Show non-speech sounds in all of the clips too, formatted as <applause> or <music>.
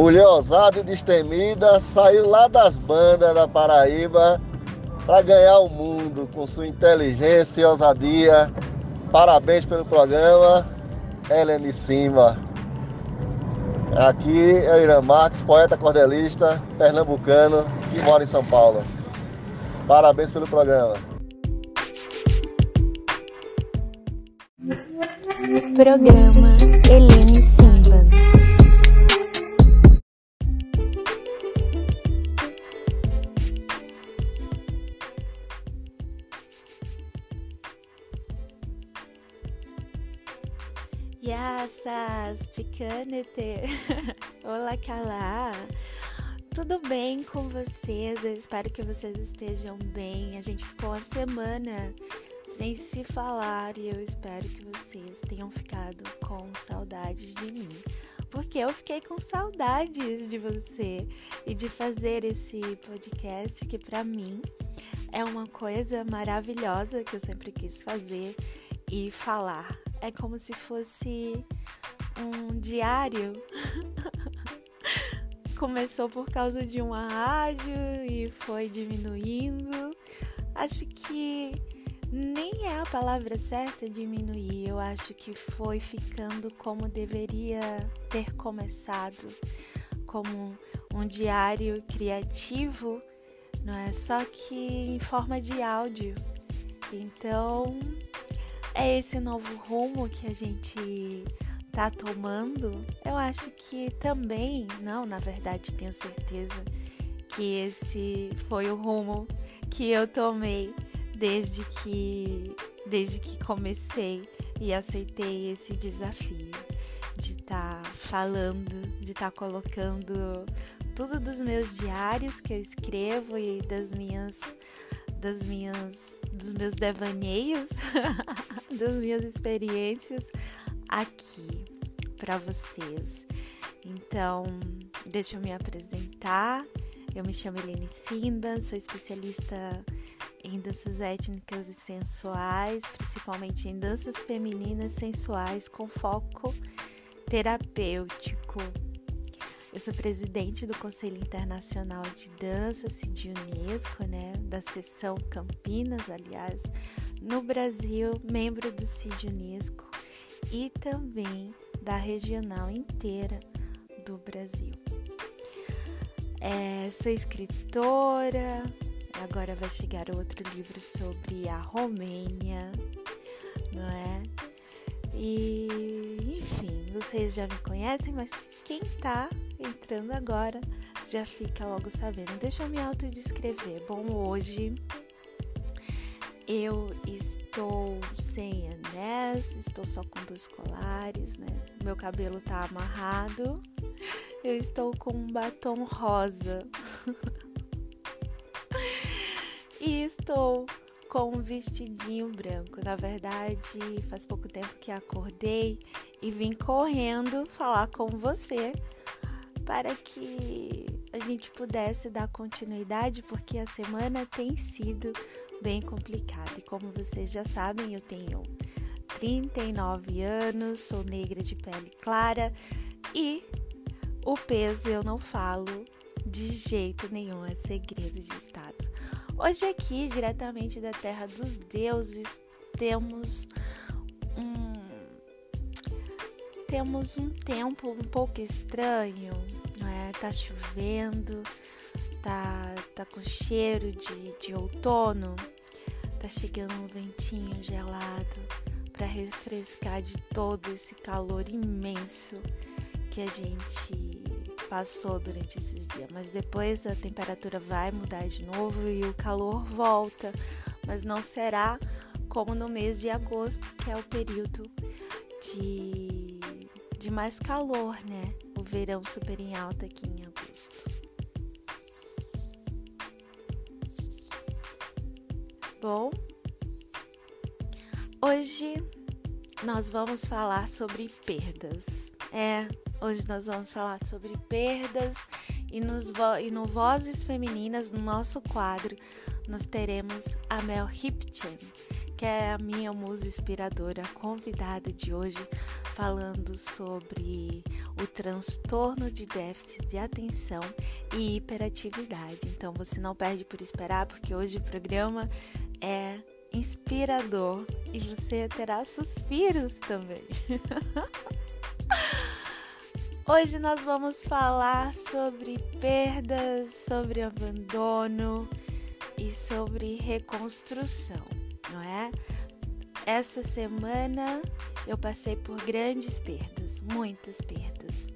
Mulher ousada e destemida, saiu lá das bandas da Paraíba para ganhar o mundo com sua inteligência e ousadia. Parabéns pelo programa, Helene Simba. Aqui é o Irã Marques, poeta cordelista, pernambucano, que mora em São Paulo. Parabéns pelo programa. Programa Helene Simba. Yassas, Ticanete. <laughs> Olá, Calá. Tudo bem com vocês? Eu espero que vocês estejam bem. A gente ficou uma semana sem se falar e eu espero que vocês tenham ficado com saudades de mim. Porque eu fiquei com saudades de você e de fazer esse podcast que para mim é uma coisa maravilhosa que eu sempre quis fazer e falar. É como se fosse um diário. <laughs> Começou por causa de uma rádio e foi diminuindo. Acho que nem é a palavra certa diminuir, eu acho que foi ficando como deveria ter começado, como um diário criativo, não é só que em forma de áudio. Então, é esse novo rumo que a gente tá tomando. Eu acho que também, não, na verdade, tenho certeza que esse foi o rumo que eu tomei desde que desde que comecei e aceitei esse desafio de estar tá falando, de estar tá colocando tudo dos meus diários que eu escrevo e das minhas das minhas dos meus devaneios, <laughs> das minhas experiências aqui para vocês. Então, deixa eu me apresentar. Eu me chamo Helene Simba, sou especialista em danças étnicas e sensuais, principalmente em danças femininas sensuais com foco terapêutico. Eu sou presidente do Conselho Internacional de Dança, CID Unesco, né, da seção Campinas, aliás, no Brasil, membro do CID Unesco e também da regional inteira do Brasil. É, sou escritora, Agora vai chegar outro livro sobre a Romênia, não é? E, enfim, vocês já me conhecem, mas quem tá entrando agora já fica logo sabendo. Deixa eu me autodescrever. Bom, hoje eu estou sem anéis, estou só com dois colares, né? Meu cabelo tá amarrado. Eu estou com um batom rosa. <laughs> e estou com um vestidinho branco. Na verdade, faz pouco tempo que acordei e vim correndo falar com você para que a gente pudesse dar continuidade, porque a semana tem sido bem complicada. E como vocês já sabem, eu tenho 39 anos, sou negra de pele clara e o peso eu não falo de jeito nenhum, é segredo de Estado. Hoje, aqui, diretamente da Terra dos Deuses, temos um, temos um tempo um pouco estranho, é? Tá chovendo, tá, tá com cheiro de, de outono, tá chegando um ventinho gelado para refrescar de todo esse calor imenso que a gente passou durante esses dias, mas depois a temperatura vai mudar de novo e o calor volta, mas não será como no mês de agosto, que é o período de, de mais calor, né? O verão super em alta aqui em agosto. Bom, hoje nós vamos falar sobre perdas. É, Hoje nós vamos falar sobre perdas e, nos, e no Vozes Femininas, no nosso quadro, nós teremos a Mel Hipchen, que é a minha musa inspiradora, convidada de hoje, falando sobre o transtorno de déficit de atenção e hiperatividade. Então você não perde por esperar, porque hoje o programa é inspirador e você terá suspiros também. <laughs> Hoje nós vamos falar sobre perdas, sobre abandono e sobre reconstrução, não é? Essa semana eu passei por grandes perdas, muitas perdas,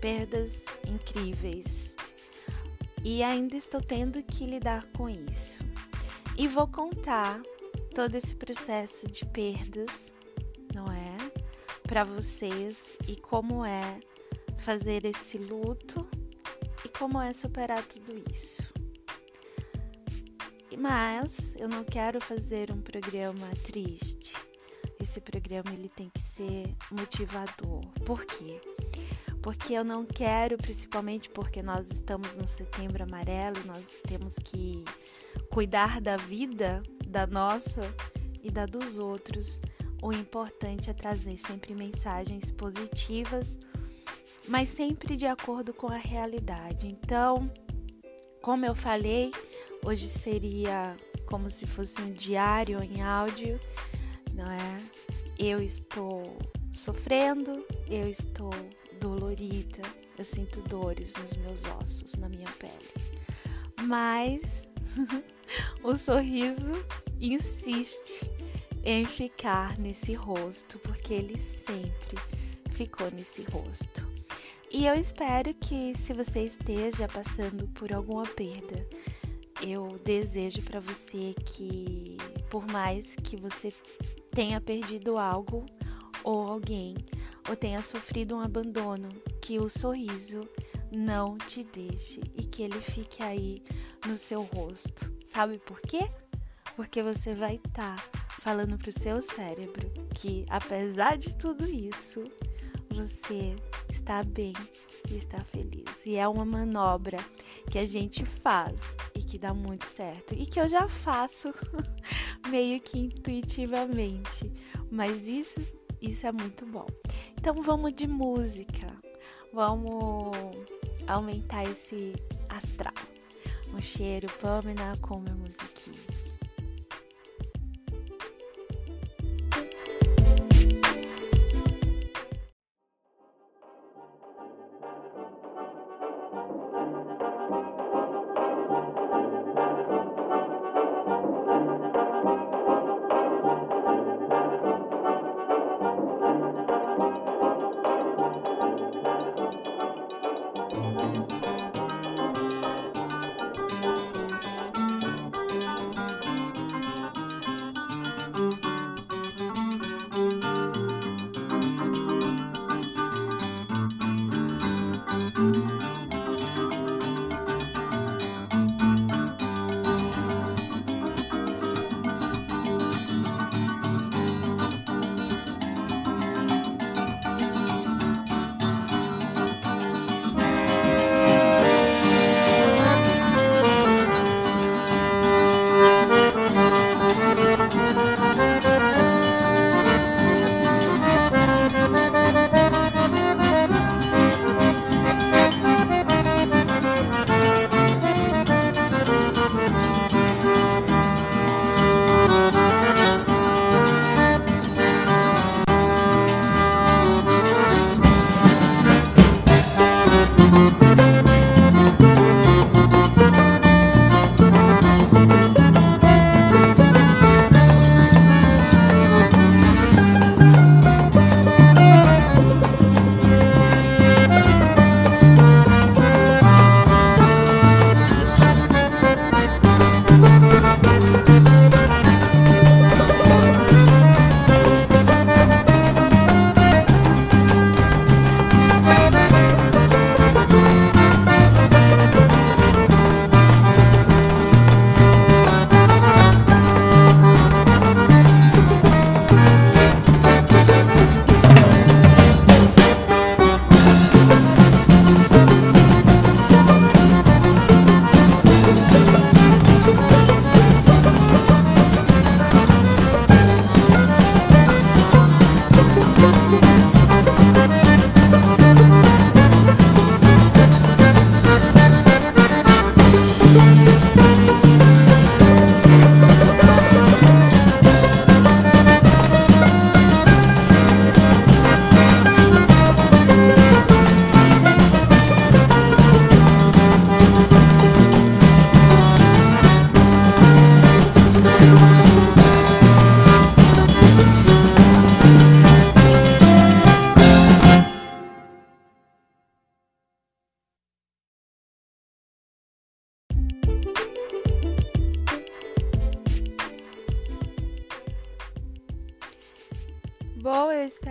perdas incríveis e ainda estou tendo que lidar com isso. E vou contar todo esse processo de perdas, não é? Para vocês e como é fazer esse luto e como é superar tudo isso. Mas eu não quero fazer um programa triste. Esse programa ele tem que ser motivador. Por quê? Porque eu não quero, principalmente porque nós estamos no setembro amarelo, nós temos que cuidar da vida da nossa e da dos outros. O importante é trazer sempre mensagens positivas, mas sempre de acordo com a realidade. Então, como eu falei, hoje seria como se fosse um diário em áudio, não é? Eu estou sofrendo, eu estou dolorida, eu sinto dores nos meus ossos, na minha pele. Mas <laughs> o sorriso insiste em ficar nesse rosto, porque ele sempre ficou nesse rosto. E eu espero que, se você esteja passando por alguma perda, eu desejo para você que, por mais que você tenha perdido algo ou alguém, ou tenha sofrido um abandono, que o sorriso não te deixe e que ele fique aí no seu rosto. Sabe por quê? Porque você vai estar tá falando pro seu cérebro que apesar de tudo isso, você está bem e está feliz. E é uma manobra que a gente faz e que dá muito certo e que eu já faço <laughs> meio que intuitivamente, mas isso isso é muito bom. Então vamos de música. Vamos aumentar esse astral. Um cheiro, Pamela, com minha musiquinha.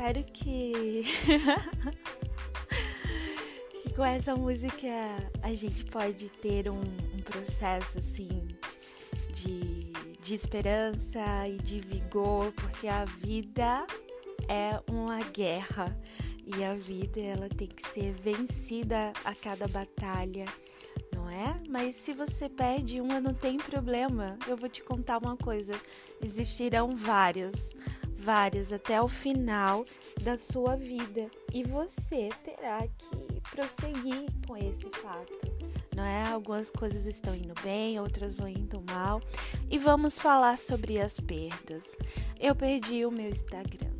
Espero que. <laughs> que com essa música a gente pode ter um, um processo assim de, de esperança e de vigor, porque a vida é uma guerra e a vida ela tem que ser vencida a cada batalha, não é? Mas se você perde uma, não tem problema. Eu vou te contar uma coisa: existirão várias, várias até o final da sua vida e você terá que prosseguir com esse fato. Não é? Algumas coisas estão indo bem, outras vão indo mal. E vamos falar sobre as perdas. Eu perdi o meu Instagram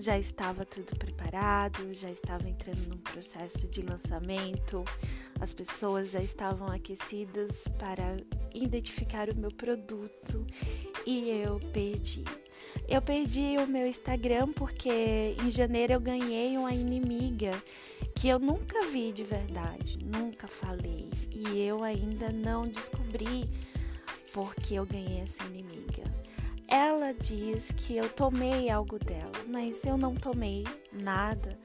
já estava tudo preparado, já estava entrando num processo de lançamento, as pessoas já estavam aquecidas para identificar o meu produto e eu perdi. Eu perdi o meu Instagram porque em janeiro eu ganhei uma inimiga que eu nunca vi de verdade, nunca falei e eu ainda não descobri porque eu ganhei essa inimiga. Ela diz que eu tomei algo dela, mas eu não tomei nada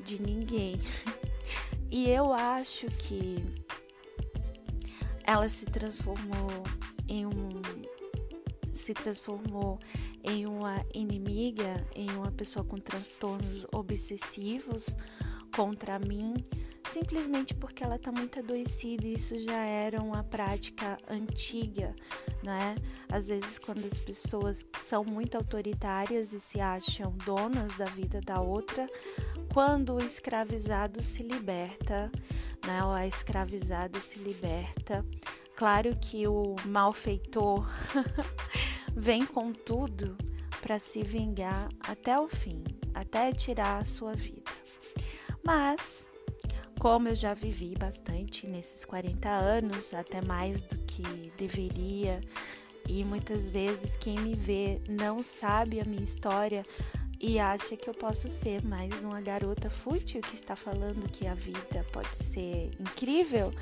de ninguém. <laughs> E eu acho que ela se transformou em um se transformou em uma inimiga, em uma pessoa com transtornos obsessivos contra mim simplesmente porque ela está muito adoecida e isso já era uma prática antiga, né? Às vezes, quando as pessoas são muito autoritárias e se acham donas da vida da outra, quando o escravizado se liberta, né? Ou a escravizada se liberta, claro que o malfeitor <laughs> vem com tudo para se vingar até o fim, até tirar a sua vida. Mas como eu já vivi bastante nesses 40 anos, até mais do que deveria, e muitas vezes quem me vê não sabe a minha história e acha que eu posso ser mais uma garota fútil que está falando que a vida pode ser incrível,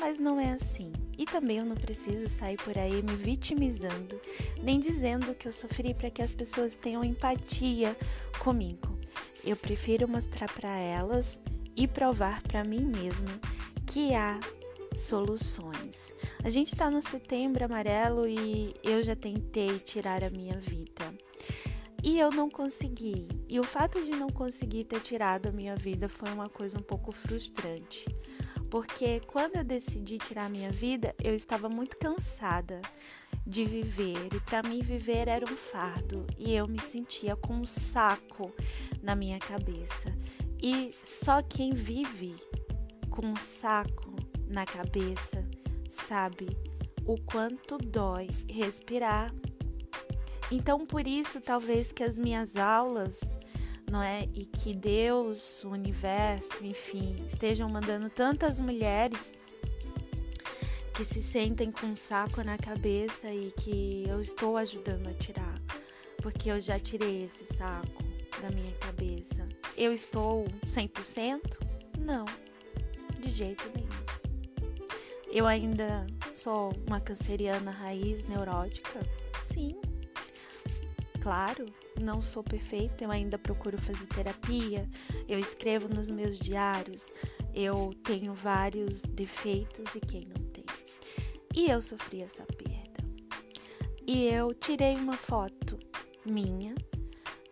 mas não é assim. E também eu não preciso sair por aí me vitimizando, nem dizendo que eu sofri para que as pessoas tenham empatia comigo. Eu prefiro mostrar para elas e provar para mim mesmo que há soluções. A gente está no setembro amarelo e eu já tentei tirar a minha vida. E eu não consegui. E o fato de não conseguir ter tirado a minha vida foi uma coisa um pouco frustrante. Porque quando eu decidi tirar minha vida, eu estava muito cansada de viver e para mim viver era um fardo e eu me sentia com um saco na minha cabeça. E só quem vive com um saco na cabeça sabe o quanto dói respirar. Então, por isso, talvez que as minhas aulas, não é? E que Deus, o universo, enfim, estejam mandando tantas mulheres que se sentem com um saco na cabeça e que eu estou ajudando a tirar, porque eu já tirei esse saco da minha cabeça. Eu estou 100%? Não, de jeito nenhum. Eu ainda sou uma canceriana raiz neurótica? Sim. Claro, não sou perfeita, eu ainda procuro fazer terapia, eu escrevo nos meus diários, eu tenho vários defeitos e quem não tem. E eu sofri essa perda. E eu tirei uma foto minha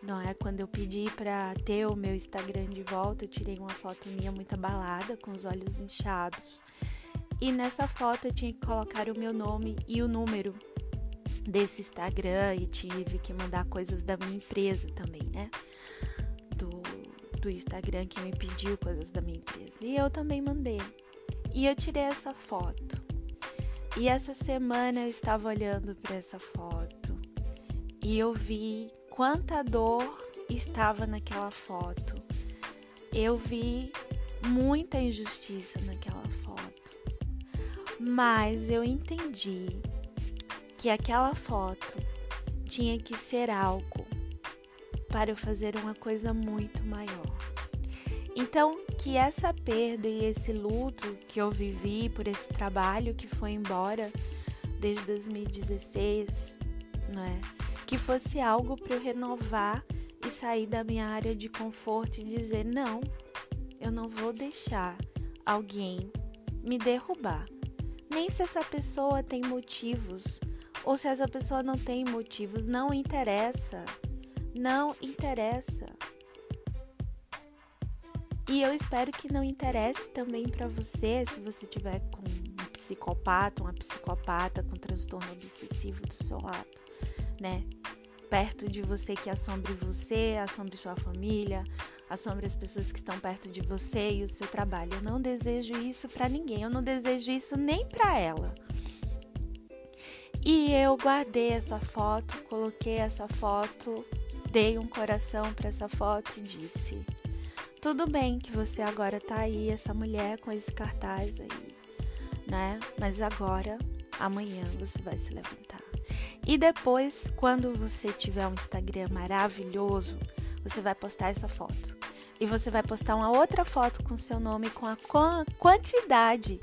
não é? Quando eu pedi para ter o meu Instagram de volta, eu tirei uma foto minha muito abalada, com os olhos inchados. E nessa foto eu tinha que colocar o meu nome e o número desse Instagram e tive que mandar coisas da minha empresa também, né? Do, do Instagram que me pediu coisas da minha empresa. E eu também mandei. E eu tirei essa foto. E essa semana eu estava olhando para essa foto e eu vi quanta dor estava naquela foto. Eu vi muita injustiça naquela foto. Mas eu entendi que aquela foto tinha que ser algo para eu fazer uma coisa muito maior. Então, que essa perda e esse luto que eu vivi por esse trabalho que foi embora desde 2016, não é? que fosse algo para eu renovar e sair da minha área de conforto e dizer: não, eu não vou deixar alguém me derrubar. Nem se essa pessoa tem motivos ou se essa pessoa não tem motivos, não interessa. Não interessa. E eu espero que não interesse também para você se você tiver com um psicopata, uma psicopata com transtorno obsessivo do seu lado, né? Perto de você que assombre você, assombre sua família, assombre as pessoas que estão perto de você e o seu trabalho. Eu não desejo isso para ninguém, eu não desejo isso nem para ela. E eu guardei essa foto, coloquei essa foto, dei um coração para essa foto e disse: Tudo bem que você agora tá aí, essa mulher com esse cartaz aí, né? Mas agora, amanhã você vai se levantar. E depois, quando você tiver um Instagram maravilhoso, você vai postar essa foto. E você vai postar uma outra foto com seu nome, com a quantidade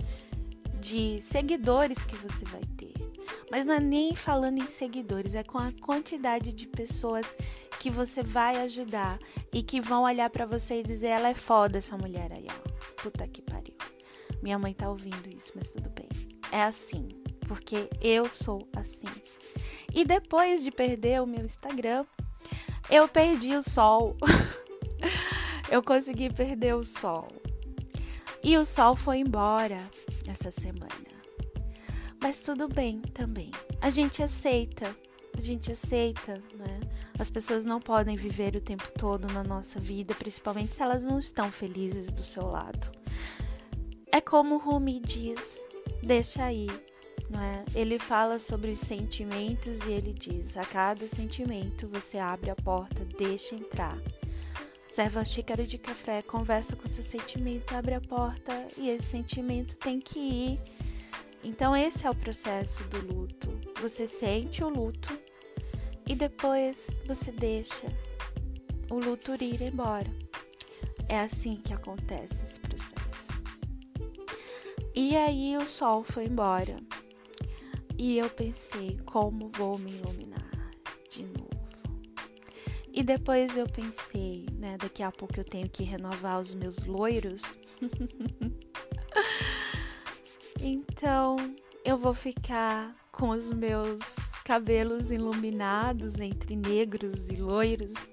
de seguidores que você vai ter. Mas não é nem falando em seguidores, é com a quantidade de pessoas que você vai ajudar e que vão olhar para você e dizer: ela é foda, essa mulher aí, ó. Puta que pariu. Minha mãe tá ouvindo isso, mas tudo bem. É assim, porque eu sou assim. E depois de perder o meu Instagram, eu perdi o sol. <laughs> eu consegui perder o sol. E o sol foi embora essa semana. Mas tudo bem também. A gente aceita. A gente aceita, né? As pessoas não podem viver o tempo todo na nossa vida, principalmente se elas não estão felizes do seu lado. É como Rumi diz: deixa aí, né? Ele fala sobre os sentimentos e ele diz: a cada sentimento você abre a porta, deixa entrar. Serve uma xícara de café, conversa com seu sentimento, abre a porta e esse sentimento tem que ir. Então, esse é o processo do luto. Você sente o luto e depois você deixa o luto ir embora. É assim que acontece esse processo. E aí o sol foi embora. E eu pensei, como vou me iluminar de novo? E depois eu pensei, né, daqui a pouco eu tenho que renovar os meus loiros. <laughs> então, eu vou ficar com os meus cabelos iluminados entre negros e loiros,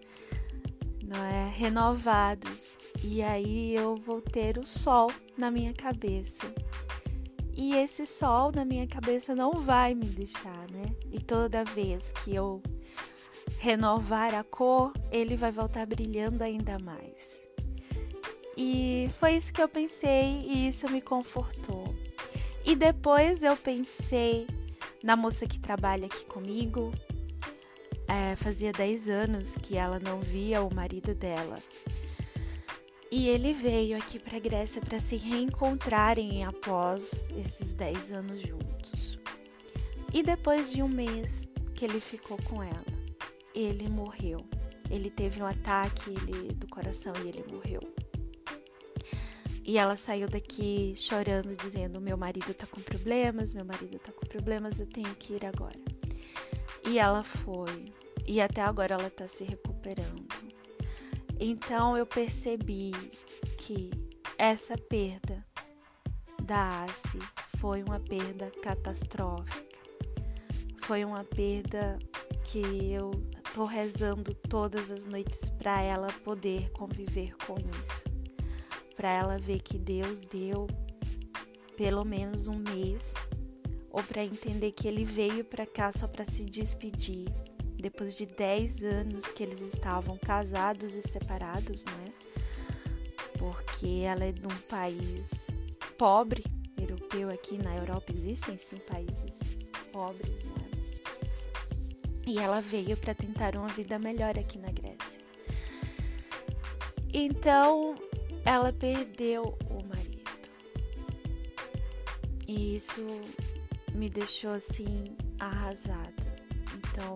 não é, renovados. E aí eu vou ter o sol na minha cabeça. E esse sol na minha cabeça não vai me deixar, né? E toda vez que eu renovar a cor, ele vai voltar brilhando ainda mais. E foi isso que eu pensei e isso me confortou. E depois eu pensei na moça que trabalha aqui comigo. É, fazia 10 anos que ela não via o marido dela. E ele veio aqui para Grécia para se reencontrarem após esses 10 anos juntos. E depois de um mês que ele ficou com ela, ele morreu. Ele teve um ataque ele, do coração e ele morreu. E ela saiu daqui chorando, dizendo: Meu marido tá com problemas, meu marido tá com problemas, eu tenho que ir agora. E ela foi. E até agora ela tá se recuperando. Então eu percebi que essa perda da ACE foi uma perda catastrófica. Foi uma perda que eu tô rezando todas as noites para ela poder conviver com isso. Para ela ver que Deus deu pelo menos um mês ou para entender que ele veio para cá só para se despedir depois de 10 anos que eles estavam casados e separados, né? Porque ela é de um país pobre, europeu aqui na Europa existem sim países pobres, né? E ela veio para tentar uma vida melhor aqui na Grécia. Então, ela perdeu o marido. E isso me deixou assim arrasada. Então,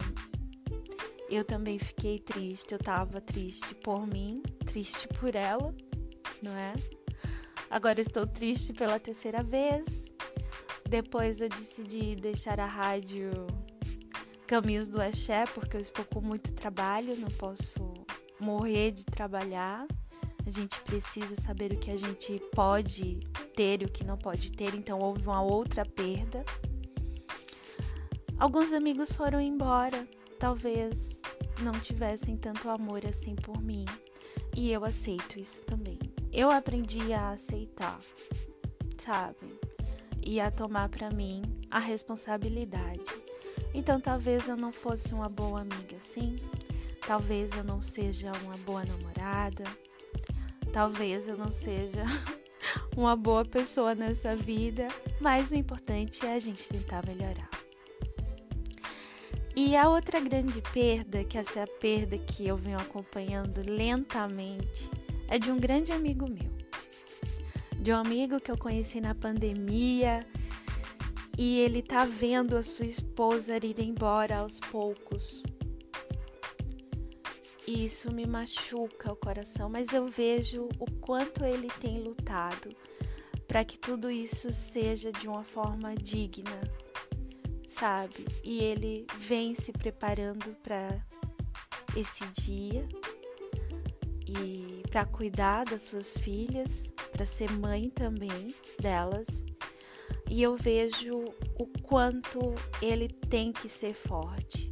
eu também fiquei triste, eu tava triste por mim, triste por ela, não é? Agora estou triste pela terceira vez. Depois eu decidi deixar a rádio Caminhos do Axé, porque eu estou com muito trabalho, não posso morrer de trabalhar. A gente precisa saber o que a gente pode ter e o que não pode ter, então houve uma outra perda. Alguns amigos foram embora, talvez não tivessem tanto amor assim por mim, e eu aceito isso também. Eu aprendi a aceitar, sabe? E a tomar para mim a responsabilidade. Então talvez eu não fosse uma boa amiga, sim. Talvez eu não seja uma boa namorada. Talvez eu não seja <laughs> uma boa pessoa nessa vida, mas o importante é a gente tentar melhorar. E a outra grande perda, que essa é a perda que eu venho acompanhando lentamente, é de um grande amigo meu. De um amigo que eu conheci na pandemia e ele tá vendo a sua esposa ir embora aos poucos. E isso me machuca o coração, mas eu vejo o quanto ele tem lutado para que tudo isso seja de uma forma digna, sabe? E ele vem se preparando para esse dia e para cuidar das suas filhas, para ser mãe também delas. E eu vejo o quanto ele tem que ser forte.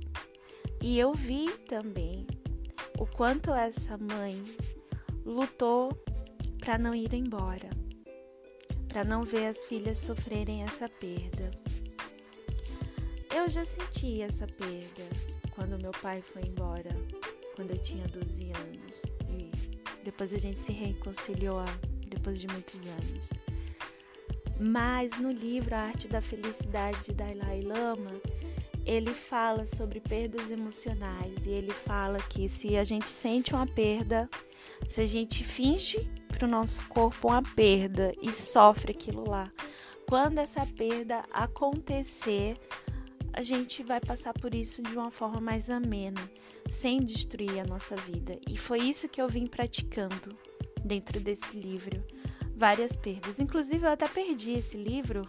E eu vi também o quanto essa mãe lutou para não ir embora, para não ver as filhas sofrerem essa perda. Eu já senti essa perda quando meu pai foi embora, quando eu tinha 12 anos. E depois a gente se reconciliou depois de muitos anos. Mas no livro A Arte da Felicidade de Dalai Lama, ele fala sobre perdas emocionais e ele fala que se a gente sente uma perda, se a gente finge para o nosso corpo uma perda e sofre aquilo lá, quando essa perda acontecer, a gente vai passar por isso de uma forma mais amena, sem destruir a nossa vida. E foi isso que eu vim praticando dentro desse livro. Várias perdas. Inclusive, eu até perdi esse livro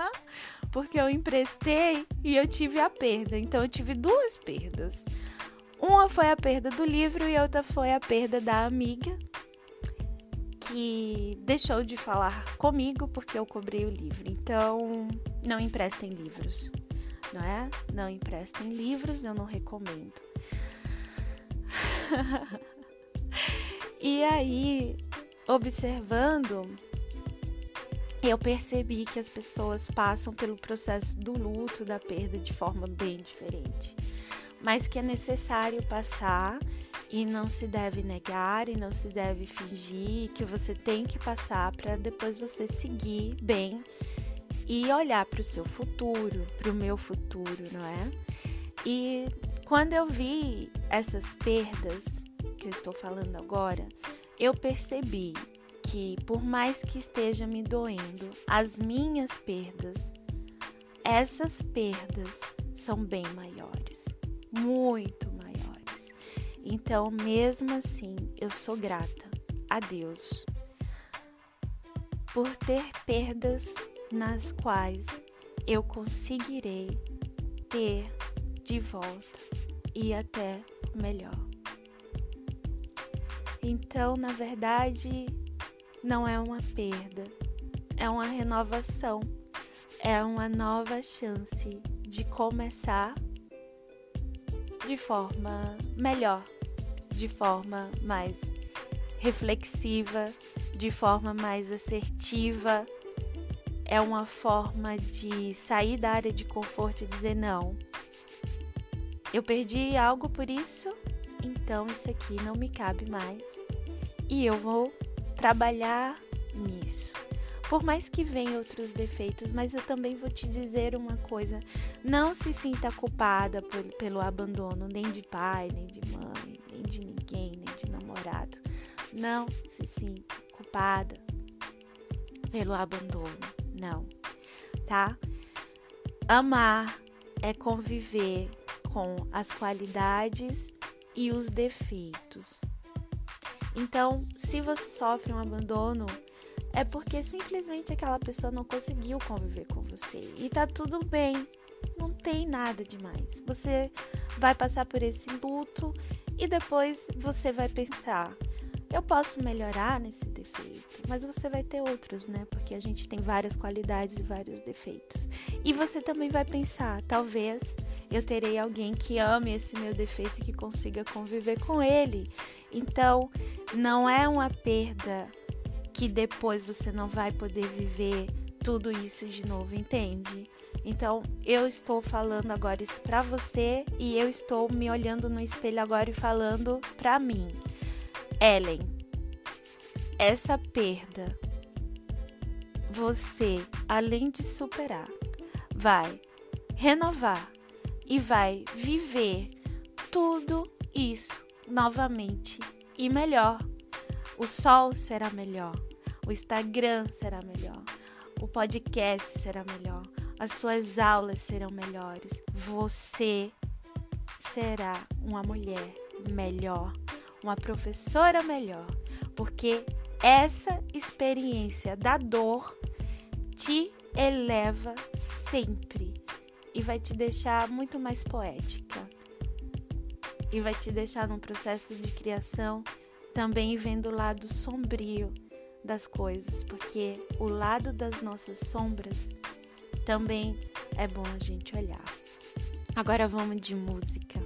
<laughs> porque eu emprestei e eu tive a perda. Então, eu tive duas perdas. Uma foi a perda do livro e outra foi a perda da amiga que deixou de falar comigo porque eu cobrei o livro. Então, não emprestem livros, não é? Não emprestem livros, eu não recomendo. <laughs> e aí, observando, eu percebi que as pessoas passam pelo processo do luto, da perda de forma bem diferente, mas que é necessário passar e não se deve negar e não se deve fingir que você tem que passar para depois você seguir bem e olhar para o seu futuro, para o meu futuro, não é? E quando eu vi essas perdas que eu estou falando agora, eu percebi que por mais que esteja me doendo, as minhas perdas, essas perdas são bem maiores, muito maiores. Então, mesmo assim, eu sou grata a Deus por ter perdas nas quais eu conseguirei ter de volta e até melhor. Então, na verdade, não é uma perda, é uma renovação, é uma nova chance de começar de forma melhor, de forma mais reflexiva, de forma mais assertiva. É uma forma de sair da área de conforto e dizer não. Eu perdi algo por isso, então isso aqui não me cabe mais. E eu vou trabalhar nisso. Por mais que venham outros defeitos, mas eu também vou te dizer uma coisa: não se sinta culpada por, pelo abandono, nem de pai, nem de mãe, nem de ninguém, nem de namorado. Não se sinta culpada pelo abandono, não, tá? Amar é conviver com as qualidades e os defeitos. Então, se você sofre um abandono, é porque simplesmente aquela pessoa não conseguiu conviver com você. E tá tudo bem, não tem nada demais. Você vai passar por esse luto E depois você vai pensar: eu posso melhorar nesse defeito, mas você vai ter outros, né? Porque a gente tem várias qualidades e vários defeitos. E você também vai pensar: talvez eu terei alguém que ame esse meu defeito e que consiga conviver com ele. Então, não é uma perda que depois você não vai poder viver tudo isso de novo, entende? Então, eu estou falando agora isso para você e eu estou me olhando no espelho agora e falando para mim. Ellen, essa perda você, além de superar, vai renovar e vai viver tudo isso novamente e melhor. O sol será melhor, o Instagram será melhor, o podcast será melhor, as suas aulas serão melhores. Você será uma mulher melhor, uma professora melhor, porque essa experiência da dor te eleva sempre e vai te deixar muito mais poética. E vai te deixar num processo de criação também vendo o lado sombrio das coisas, porque o lado das nossas sombras também é bom a gente olhar. Agora vamos de música.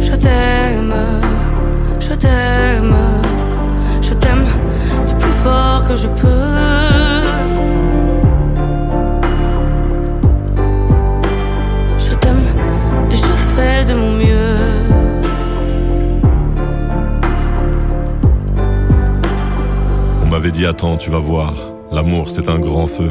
je t'aime. Je t'aime, je t'aime que je peux. Je t'aime et je fais de mon mieux. On m'avait dit attends, tu vas voir, l'amour c'est un grand feu.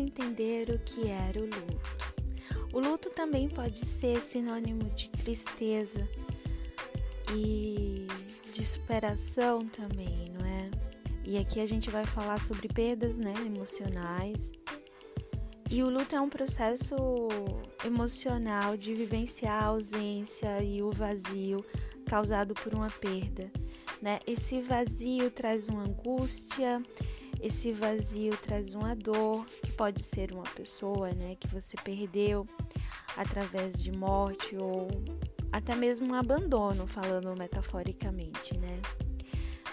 Entender o que era o luto. O luto também pode ser sinônimo de tristeza e de superação também, não é? E aqui a gente vai falar sobre perdas, né, emocionais. E o luto é um processo emocional de vivenciar a ausência e o vazio causado por uma perda, né? Esse vazio traz uma angústia, esse vazio traz uma dor, que pode ser uma pessoa, né, que você perdeu através de morte ou até mesmo um abandono, falando metaforicamente, né?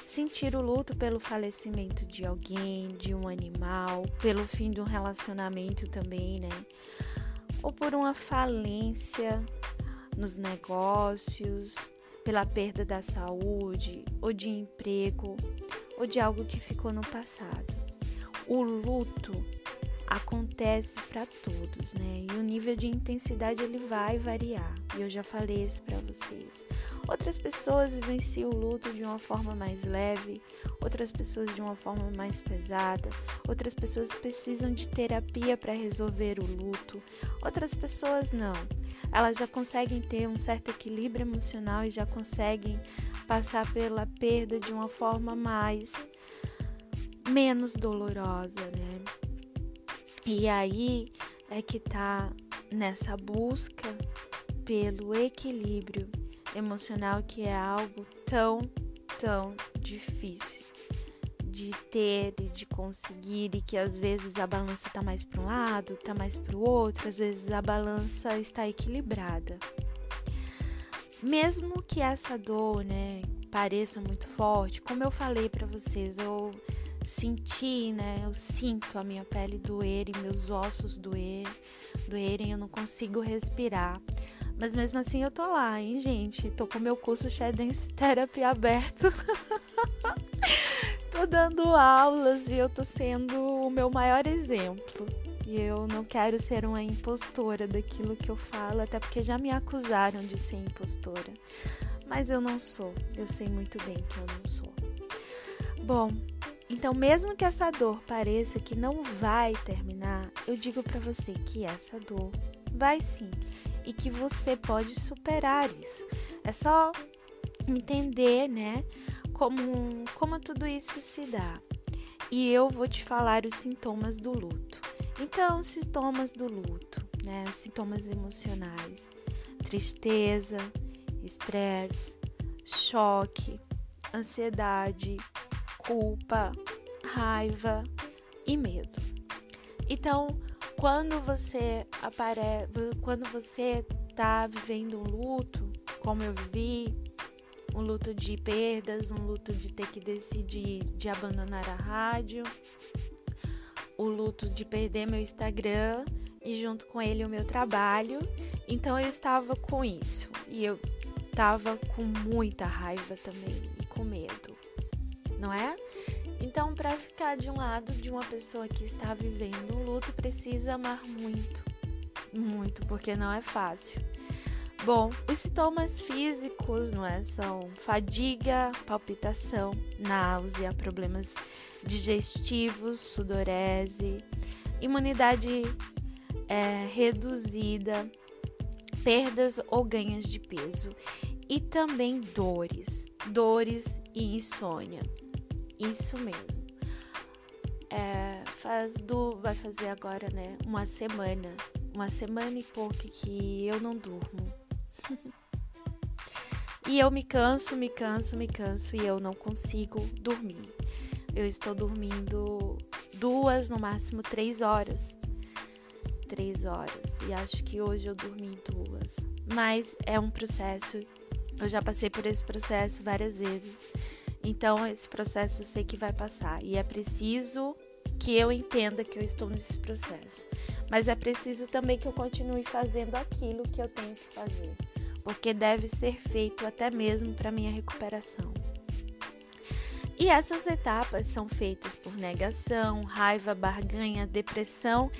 Sentir o luto pelo falecimento de alguém, de um animal, pelo fim de um relacionamento também, né? Ou por uma falência nos negócios, pela perda da saúde ou de emprego, ou de algo que ficou no passado. O luto acontece para todos, né? E o nível de intensidade ele vai variar. E eu já falei isso para vocês. Outras pessoas vivenciam o luto de uma forma mais leve, outras pessoas de uma forma mais pesada, outras pessoas precisam de terapia para resolver o luto, outras pessoas não. Elas já conseguem ter um certo equilíbrio emocional e já conseguem passar pela perda de uma forma mais menos dolorosa, né? E aí é que tá nessa busca pelo equilíbrio emocional que é algo tão, tão difícil de ter e de conseguir e que às vezes a balança tá mais para um lado, tá mais para o outro, às vezes a balança está equilibrada mesmo que essa dor, né, pareça muito forte, como eu falei para vocês, eu senti, né, eu sinto a minha pele doer e meus ossos doer, doerem, eu não consigo respirar. Mas mesmo assim eu tô lá, hein, gente? Tô com meu curso Dance Therapy aberto. <laughs> tô dando aulas e eu tô sendo o meu maior exemplo. E eu não quero ser uma impostora daquilo que eu falo, até porque já me acusaram de ser impostora. Mas eu não sou, eu sei muito bem que eu não sou. Bom, então mesmo que essa dor pareça que não vai terminar, eu digo para você que essa dor vai sim e que você pode superar isso. É só entender, né, como como tudo isso se dá. E eu vou te falar os sintomas do luto. Então, sintomas do luto, né? Sintomas emocionais: tristeza, estresse, choque, ansiedade, culpa, raiva e medo. Então, quando você aparece, quando você tá vivendo um luto, como eu vivi, um luto de perdas, um luto de ter que decidir de abandonar a rádio, o luto de perder meu Instagram e junto com ele o meu trabalho. Então eu estava com isso e eu estava com muita raiva também e com medo, não é? Então, para ficar de um lado de uma pessoa que está vivendo um luto, precisa amar muito, muito, porque não é fácil. Bom, os sintomas físicos, não é, são fadiga, palpitação, náusea, problemas digestivos, sudorese, imunidade é, reduzida, perdas ou ganhos de peso e também dores, dores e insônia. Isso mesmo. É, faz do, vai fazer agora, né? Uma semana, uma semana e pouco que eu não durmo. <laughs> e eu me canso, me canso, me canso e eu não consigo dormir. Eu estou dormindo duas, no máximo três horas. Três horas. E acho que hoje eu dormi duas. Mas é um processo. Eu já passei por esse processo várias vezes. Então, esse processo eu sei que vai passar. E é preciso que eu entenda que eu estou nesse processo. Mas é preciso também que eu continue fazendo aquilo que eu tenho que fazer. Porque deve ser feito até mesmo para minha recuperação. E essas etapas são feitas por negação, raiva, barganha, depressão,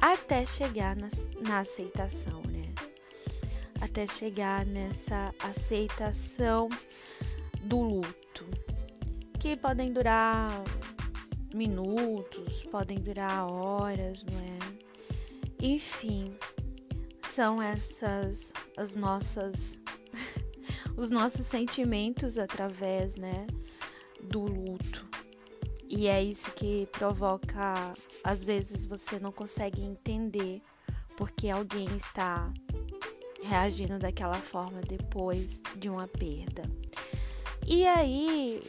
até chegar na, na aceitação, né? Até chegar nessa aceitação do luto, que podem durar minutos, podem durar horas, não é? Enfim, são essas as nossas <laughs> os nossos sentimentos através, né, do luto. E é isso que provoca, às vezes você não consegue entender porque alguém está reagindo daquela forma depois de uma perda. E aí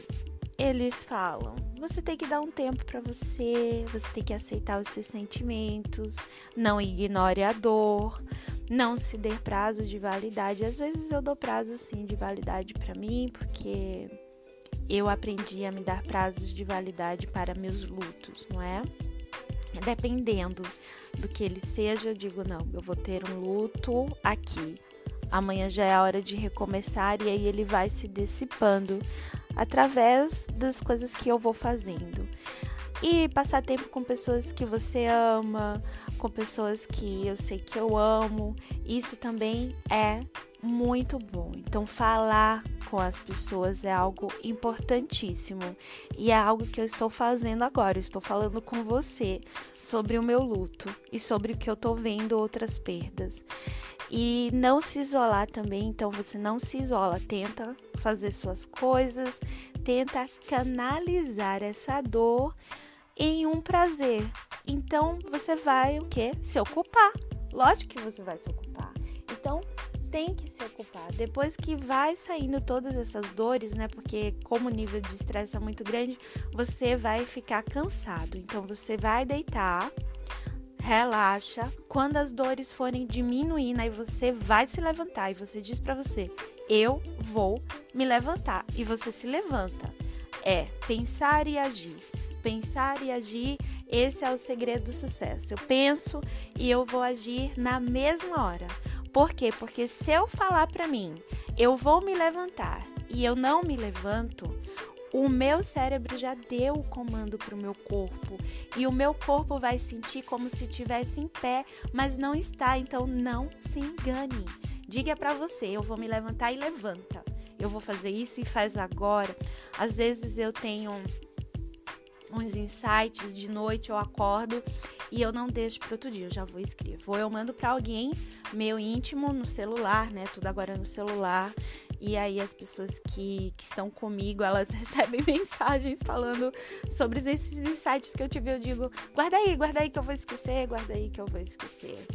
eles falam: você tem que dar um tempo para você, você tem que aceitar os seus sentimentos, não ignore a dor, não se dê prazo de validade. Às vezes eu dou prazo sim de validade para mim, porque eu aprendi a me dar prazos de validade para meus lutos, não é? Dependendo do que ele seja, eu digo: não, eu vou ter um luto aqui. Amanhã já é a hora de recomeçar e aí ele vai se dissipando através das coisas que eu vou fazendo. E passar tempo com pessoas que você ama, com pessoas que eu sei que eu amo, isso também é muito bom. Então, falar com as pessoas é algo importantíssimo e é algo que eu estou fazendo agora. Eu estou falando com você sobre o meu luto e sobre o que eu estou vendo outras perdas. E não se isolar também, então você não se isola, tenta fazer suas coisas, tenta canalizar essa dor em um prazer. Então você vai o que? Se ocupar. Lógico que você vai se ocupar. Então tem que se ocupar. Depois que vai saindo todas essas dores, né? Porque como o nível de estresse é muito grande, você vai ficar cansado. Então você vai deitar, relaxa. Quando as dores forem diminuindo, aí você vai se levantar e você diz para você: "Eu vou me levantar". E você se levanta. É pensar e agir. Pensar e agir, esse é o segredo do sucesso. Eu penso e eu vou agir na mesma hora. Por quê? Porque se eu falar para mim, eu vou me levantar e eu não me levanto, o meu cérebro já deu o comando para o meu corpo e o meu corpo vai sentir como se estivesse em pé, mas não está. Então não se engane. Diga para você: eu vou me levantar e levanta. Eu vou fazer isso e faz agora. Às vezes eu tenho uns insights de noite, eu acordo e eu não deixo para outro dia, eu já vou escrever. Ou eu mando para alguém, meu íntimo, no celular, né? Tudo agora no celular. E aí as pessoas que, que estão comigo, elas <laughs> recebem mensagens falando sobre esses insights que eu tive. Eu digo, guarda aí, guarda aí que eu vou esquecer, guarda aí que eu vou esquecer.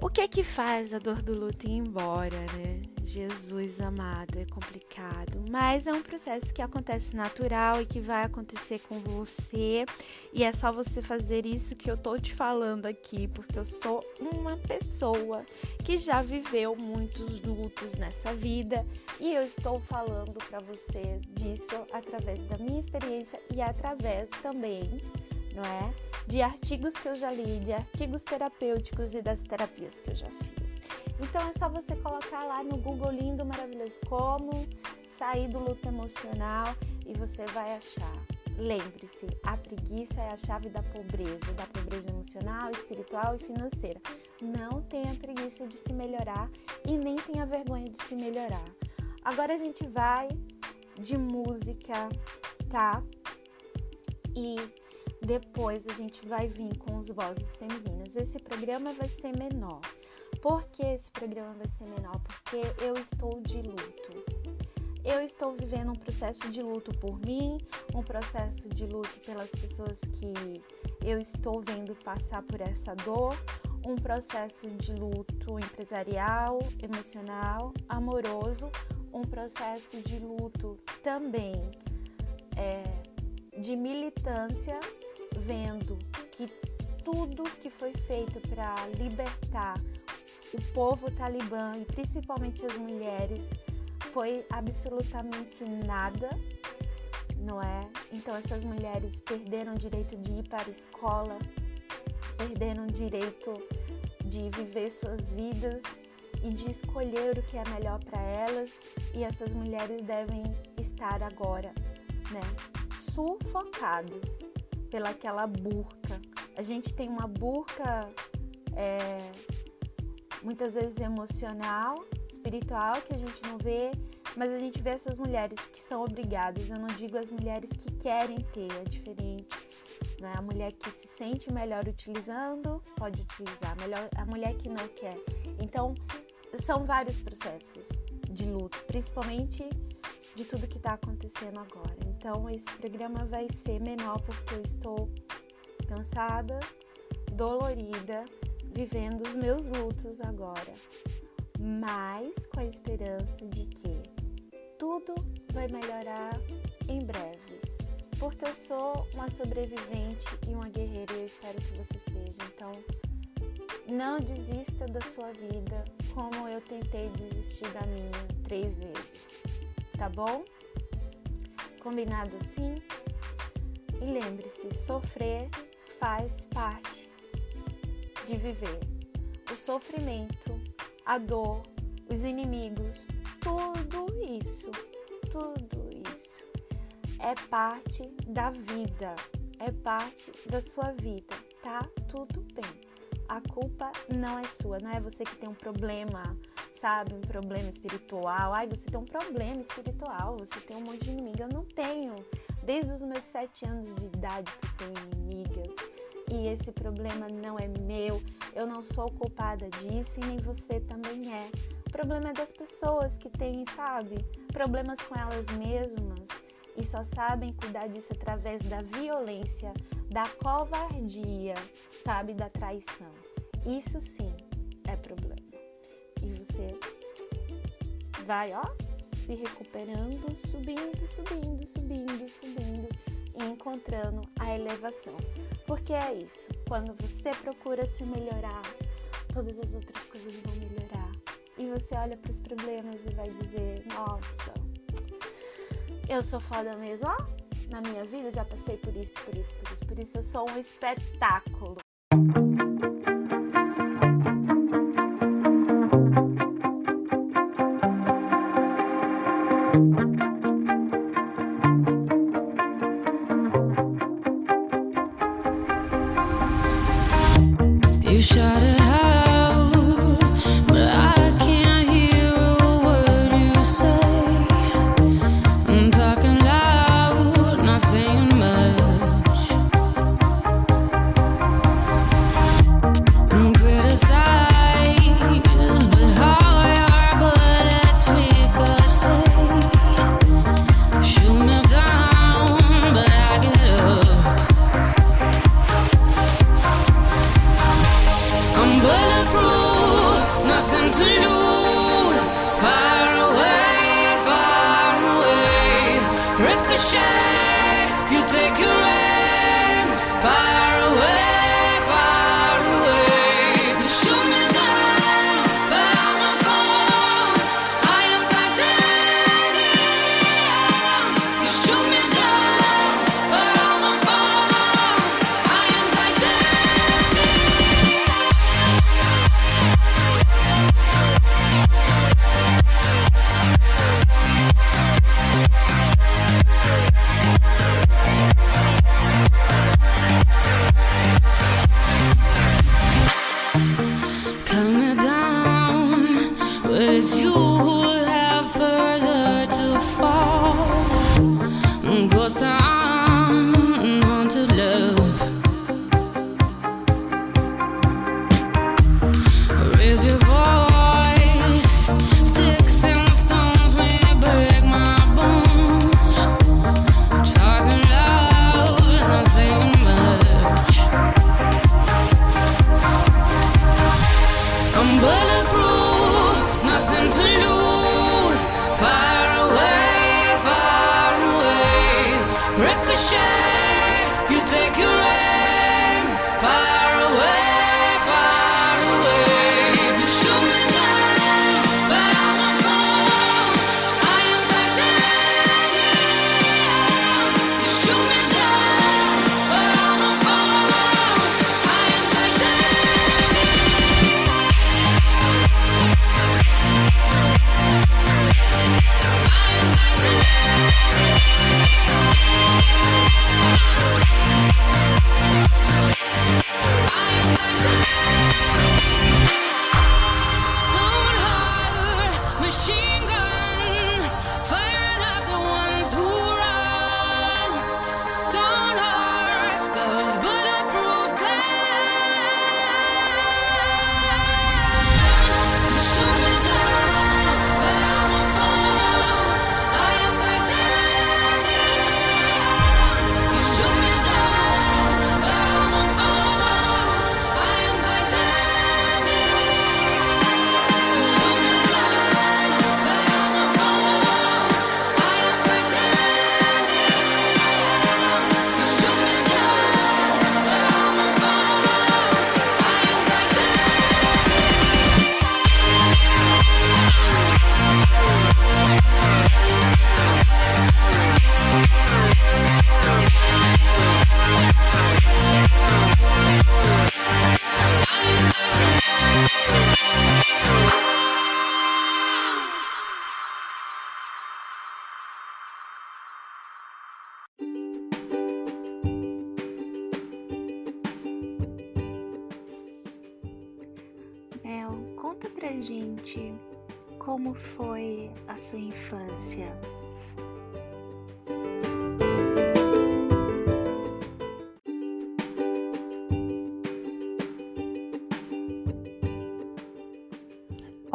O que é que faz a dor do luto ir embora, né? Jesus amado, é complicado, mas é um processo que acontece natural e que vai acontecer com você, e é só você fazer isso que eu tô te falando aqui, porque eu sou uma pessoa que já viveu muitos lutos nessa vida, e eu estou falando para você disso através da minha experiência e através também não é? De artigos que eu já li, de artigos terapêuticos e das terapias que eu já fiz. Então é só você colocar lá no Google lindo, maravilhoso como sair do luto emocional e você vai achar. Lembre-se, a preguiça é a chave da pobreza, da pobreza emocional, espiritual e financeira. Não tenha preguiça de se melhorar e nem tenha vergonha de se melhorar. Agora a gente vai de música, tá? E depois a gente vai vir com as vozes femininas. Esse programa vai ser menor, Por que esse programa vai ser menor? Porque eu estou de luto. Eu estou vivendo um processo de luto por mim, um processo de luto pelas pessoas que eu estou vendo passar por essa dor, um processo de luto empresarial, emocional, amoroso, um processo de luto também é, de militância, vendo que tudo que foi feito para libertar o povo talibã e principalmente as mulheres foi absolutamente nada, não é? Então essas mulheres perderam o direito de ir para a escola, perderam o direito de viver suas vidas e de escolher o que é melhor para elas, e essas mulheres devem estar agora, né, sufocadas pelaquela burca. A gente tem uma burca é, muitas vezes emocional, espiritual, que a gente não vê, mas a gente vê essas mulheres que são obrigadas. Eu não digo as mulheres que querem ter, é diferente. Né? A mulher que se sente melhor utilizando, pode utilizar. Melhor, a mulher que não quer. Então, são vários processos de luto, principalmente de tudo que está acontecendo agora. Então, esse programa vai ser menor porque eu estou cansada, dolorida, vivendo os meus lutos agora, mas com a esperança de que tudo vai melhorar em breve. Porque eu sou uma sobrevivente e uma guerreira e eu espero que você seja. Então, não desista da sua vida como eu tentei desistir da minha três vezes, tá bom? Combinado assim? E lembre-se: sofrer faz parte de viver. O sofrimento, a dor, os inimigos, tudo isso, tudo isso é parte da vida, é parte da sua vida, tá? Tudo bem a culpa não é sua, não é você que tem um problema, sabe? Um problema espiritual. Ai, você tem um problema espiritual, você tem um monte de inimiga. Eu não tenho. Desde os meus sete anos de idade que tenho inimigas. E esse problema não é meu. Eu não sou culpada disso e nem você também é. O problema é das pessoas que têm, sabe? Problemas com elas mesmas e só sabem cuidar disso através da violência, da covardia, sabe, da traição. Isso sim é problema. E você vai, ó, se recuperando, subindo, subindo, subindo, subindo e encontrando a elevação. Porque é isso. Quando você procura se melhorar, todas as outras coisas vão melhorar. E você olha para os problemas e vai dizer: Nossa, eu sou foda mesmo, ó na minha vida, já passei por isso, por isso, por isso, por isso eu sou um espetáculo.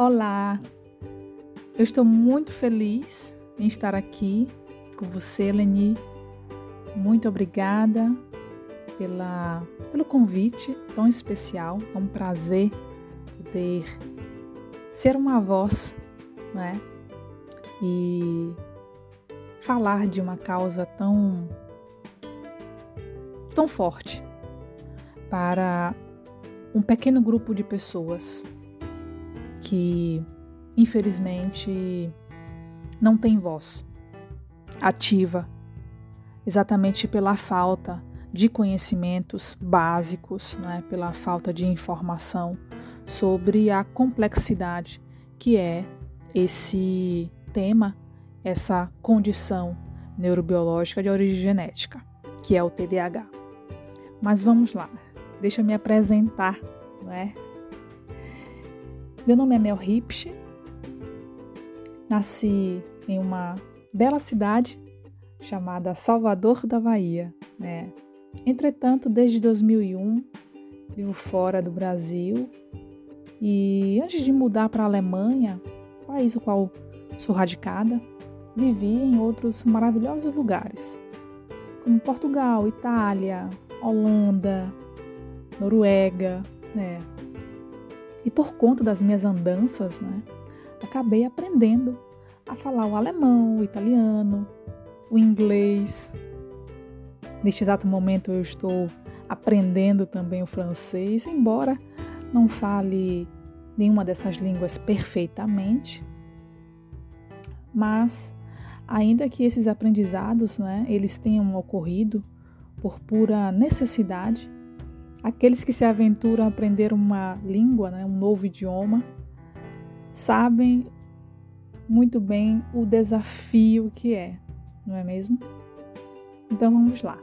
Olá, eu estou muito feliz em estar aqui com você, Leni. Muito obrigada pela, pelo convite tão especial. É um prazer poder ser uma voz né? E falar de uma causa tão tão forte para um pequeno grupo de pessoas que infelizmente não tem voz ativa exatamente pela falta de conhecimentos básicos, né, pela falta de informação sobre a complexidade que é esse tema, essa condição neurobiológica de origem genética, que é o TDAH. Mas vamos lá, deixa eu me apresentar, não é? Meu nome é Mel Ripsch, nasci em uma bela cidade chamada Salvador da Bahia, né? Entretanto, desde 2001 vivo fora do Brasil e antes de mudar para a Alemanha, país o qual sou radicada, vivi em outros maravilhosos lugares, como Portugal, Itália, Holanda, Noruega, né? E por conta das minhas andanças, né, acabei aprendendo a falar o alemão, o italiano, o inglês. Neste exato momento eu estou aprendendo também o francês, embora não fale nenhuma dessas línguas perfeitamente, mas ainda que esses aprendizados, né, eles tenham ocorrido por pura necessidade, aqueles que se aventuram a aprender uma língua, né, um novo idioma, sabem muito bem o desafio que é, não é mesmo? Então vamos lá.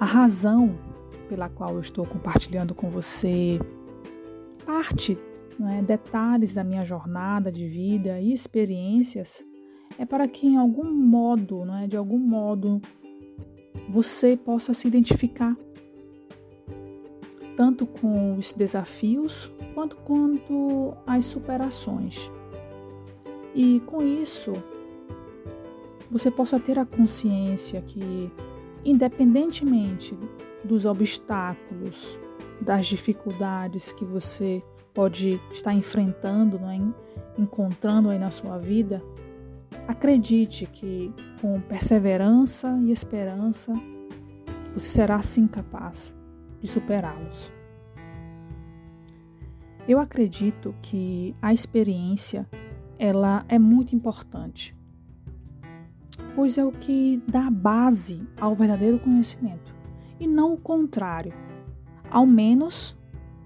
A razão pela qual eu estou compartilhando com você parte, é, detalhes da minha jornada de vida e experiências, é para que em algum modo, é, de algum modo, você possa se identificar tanto com os desafios quanto quanto as superações. E com isso, você possa ter a consciência que, independentemente dos obstáculos, das dificuldades que você pode estar enfrentando, é? encontrando aí na sua vida, acredite que com perseverança e esperança, você será sim capaz de superá-los. Eu acredito que a experiência ela é muito importante, pois é o que dá base ao verdadeiro conhecimento e não o contrário. Ao menos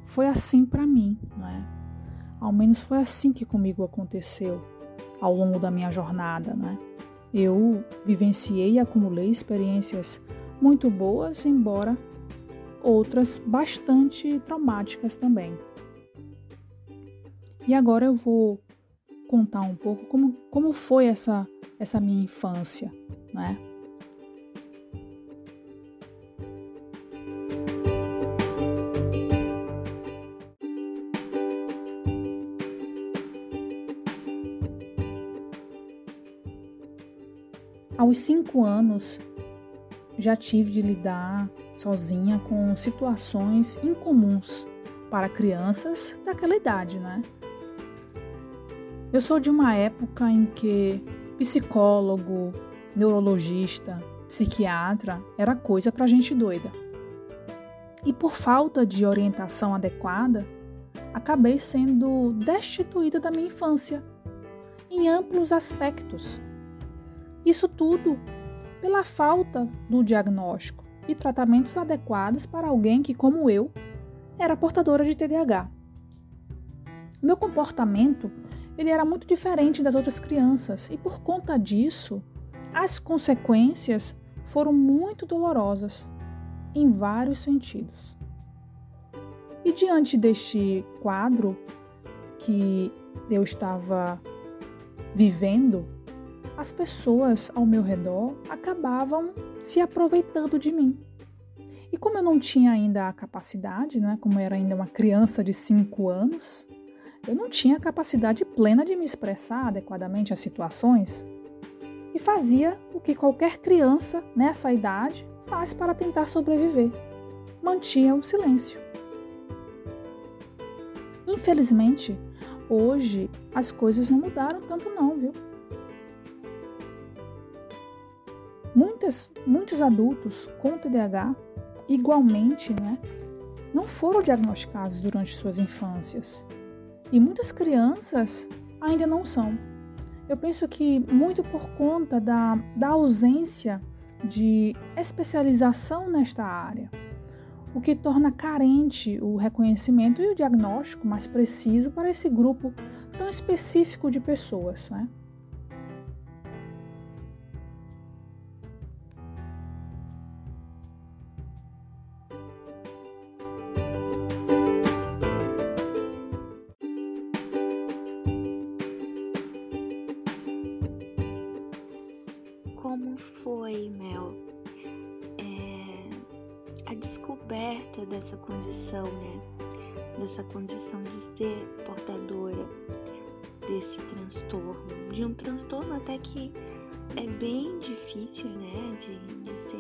foi assim para mim, não é? Ao menos foi assim que comigo aconteceu ao longo da minha jornada, né? Eu vivenciei e acumulei experiências muito boas, embora outras bastante traumáticas também. E agora eu vou contar um pouco como, como foi essa, essa minha infância, né? Aos cinco anos, já tive de lidar sozinha com situações incomuns para crianças daquela idade, né? Eu sou de uma época em que psicólogo, neurologista, psiquiatra era coisa para gente doida. E por falta de orientação adequada, acabei sendo destituída da minha infância em amplos aspectos. Isso tudo pela falta do diagnóstico e tratamentos adequados para alguém que, como eu, era portadora de TDAH. Meu comportamento ele era muito diferente das outras crianças e por conta disso, as consequências foram muito dolorosas em vários sentidos. E diante deste quadro que eu estava vivendo, as pessoas ao meu redor acabavam se aproveitando de mim. E como eu não tinha ainda a capacidade, né, como eu era ainda uma criança de 5 anos, eu não tinha a capacidade plena de me expressar adequadamente às situações e fazia o que qualquer criança nessa idade faz para tentar sobreviver: mantinha o silêncio. Infelizmente, hoje as coisas não mudaram tanto não, viu? Muitas, muitos adultos com TDAH igualmente, né, não foram diagnosticados durante suas infâncias e muitas crianças ainda não são. Eu penso que muito por conta da, da ausência de especialização nesta área, o que torna carente o reconhecimento e o diagnóstico mais preciso para esse grupo tão específico de pessoas. Né? Dessa condição, né? Dessa condição de ser portadora desse transtorno, de um transtorno até que é bem difícil, né, de, de ser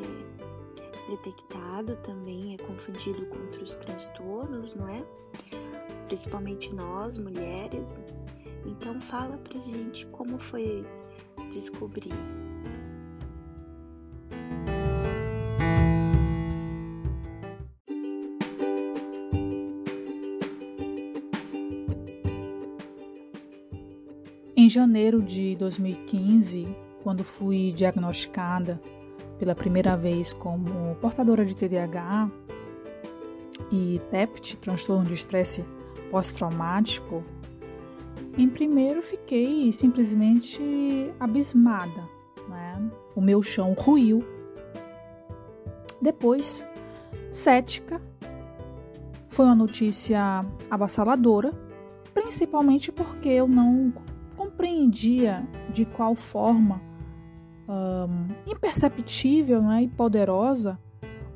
detectado também, é confundido com outros transtornos, não é? Principalmente nós, mulheres. Então fala pra gente como foi descobrir janeiro de 2015, quando fui diagnosticada pela primeira vez como portadora de TDAH e TEPT, transtorno de estresse pós-traumático, em primeiro fiquei simplesmente abismada. Né? O meu chão ruiu. Depois, cética, foi uma notícia avassaladora, principalmente porque eu não compreendia de qual forma um, imperceptível né, e poderosa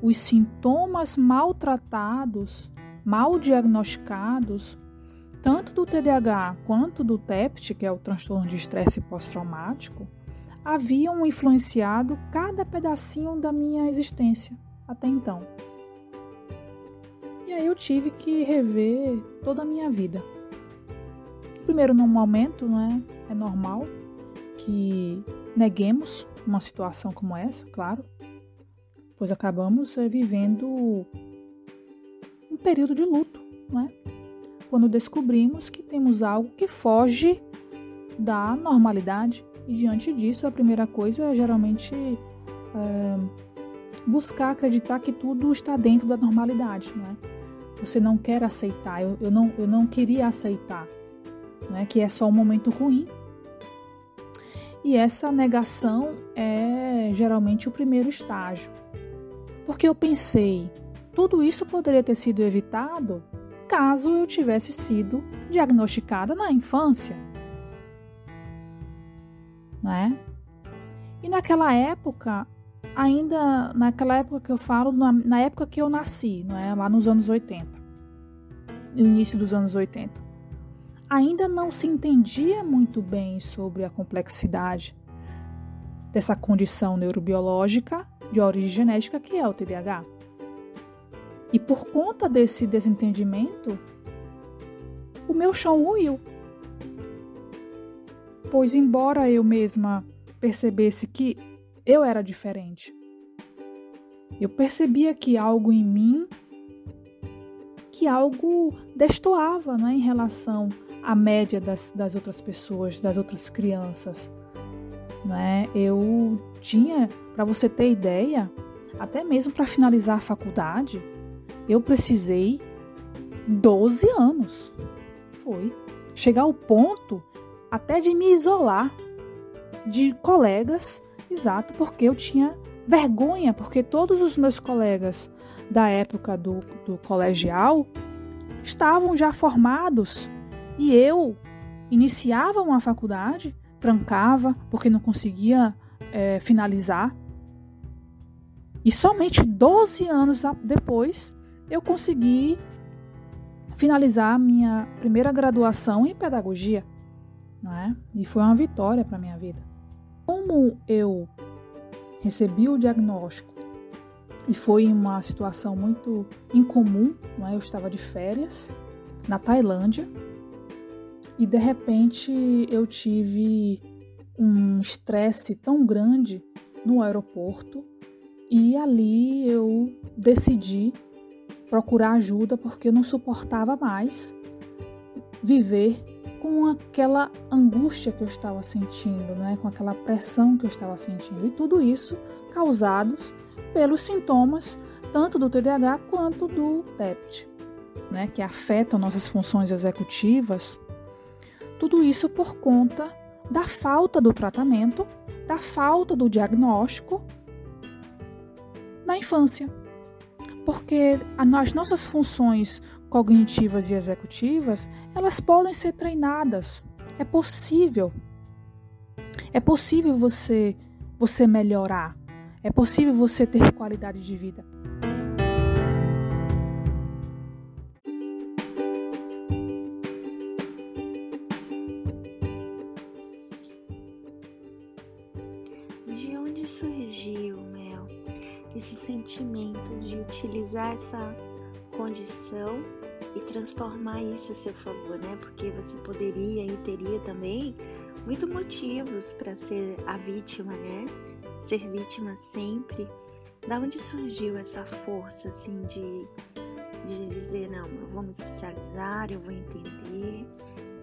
os sintomas maltratados, mal diagnosticados, tanto do TDAH quanto do TEPT, que é o transtorno de estresse pós-traumático, haviam influenciado cada pedacinho da minha existência até então. E aí eu tive que rever toda a minha vida. Primeiro, no momento, não é? Normal que neguemos uma situação como essa, claro, pois acabamos é, vivendo um período de luto, não é? Quando descobrimos que temos algo que foge da normalidade. E diante disso, a primeira coisa é geralmente é, buscar acreditar que tudo está dentro da normalidade, não é? Você não quer aceitar, eu, eu, não, eu não queria aceitar, não é? que é só um momento ruim. E essa negação é geralmente o primeiro estágio. Porque eu pensei, tudo isso poderia ter sido evitado caso eu tivesse sido diagnosticada na infância. Né? E naquela época, ainda naquela época que eu falo, na, na época que eu nasci, não é? lá nos anos 80, no início dos anos 80, ainda não se entendia muito bem sobre a complexidade dessa condição neurobiológica de origem genética que é o TDAH. E por conta desse desentendimento, o meu chão ruiu. Pois, embora eu mesma percebesse que eu era diferente, eu percebia que algo em mim, que algo destoava né, em relação à média das, das outras pessoas, das outras crianças. Né? Eu tinha, para você ter ideia, até mesmo para finalizar a faculdade, eu precisei 12 anos. Foi. Chegar ao ponto até de me isolar de colegas, exato, porque eu tinha vergonha, porque todos os meus colegas da época do, do colegial estavam já formados e eu iniciava uma faculdade, trancava porque não conseguia é, finalizar. E somente 12 anos depois eu consegui finalizar minha primeira graduação em pedagogia, né? E foi uma vitória para minha vida. Como eu recebi o diagnóstico e foi uma situação muito incomum, não é? Eu estava de férias na Tailândia e de repente eu tive um estresse tão grande no aeroporto e ali eu decidi procurar ajuda porque eu não suportava mais viver com aquela angústia que eu estava sentindo, né? com aquela pressão que eu estava sentindo. E tudo isso causados pelos sintomas tanto do TDAH quanto do TEPT, né? que afetam nossas funções executivas. Tudo isso por conta da falta do tratamento, da falta do diagnóstico na infância porque as nossas funções cognitivas e executivas, elas podem ser treinadas. É possível. É possível você você melhorar. É possível você ter qualidade de vida. Essa condição e transformar isso a seu favor, né? Porque você poderia e teria também muitos motivos para ser a vítima, né? Ser vítima sempre. Da onde surgiu essa força assim de, de dizer, não, eu vou me especializar, eu vou entender,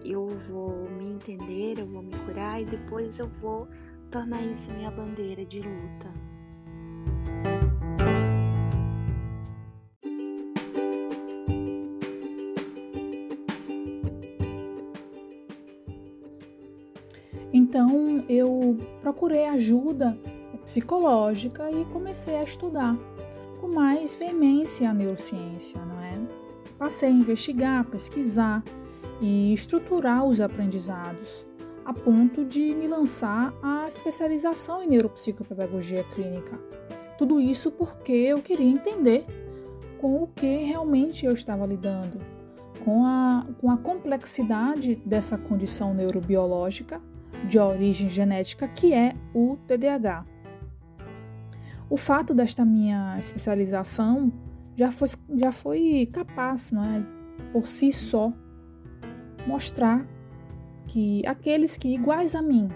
eu vou me entender, eu vou me curar e depois eu vou tornar isso minha bandeira de luta. Então eu procurei ajuda psicológica e comecei a estudar com mais veemência a neurociência, não é? Passei a investigar, pesquisar e estruturar os aprendizados, a ponto de me lançar a especialização em neuropsicopedagogia clínica. Tudo isso porque eu queria entender com o que realmente eu estava lidando, com a, com a complexidade dessa condição neurobiológica de origem genética, que é o TDAH. O fato desta minha especialização já foi, já foi capaz, não é, por si só, mostrar que aqueles que, iguais a mim,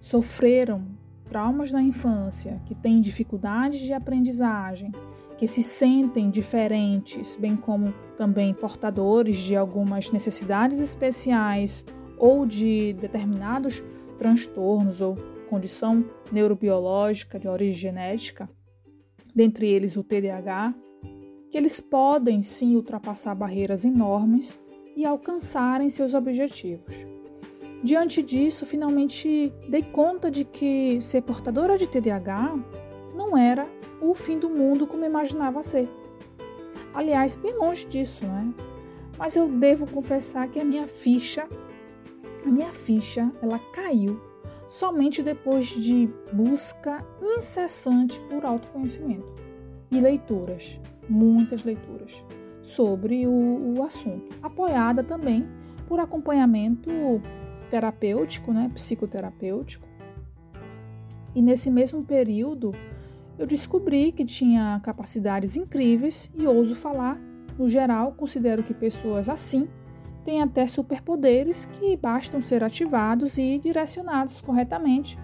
sofreram traumas na infância, que têm dificuldades de aprendizagem, que se sentem diferentes, bem como também portadores de algumas necessidades especiais ou de determinados transtornos ou condição neurobiológica de origem genética, dentre eles o TDAH, que eles podem sim ultrapassar barreiras enormes e alcançarem seus objetivos. Diante disso, finalmente dei conta de que ser portadora de TDAH não era o fim do mundo como imaginava ser. Aliás, bem longe disso, né? Mas eu devo confessar que a minha ficha, minha ficha, ela caiu somente depois de busca incessante por autoconhecimento e leituras, muitas leituras sobre o, o assunto, apoiada também por acompanhamento terapêutico, né, psicoterapêutico. E nesse mesmo período, eu descobri que tinha capacidades incríveis e ouso falar, no geral, considero que pessoas assim têm até superpoderes que bastam ser ativados e direcionados corretamente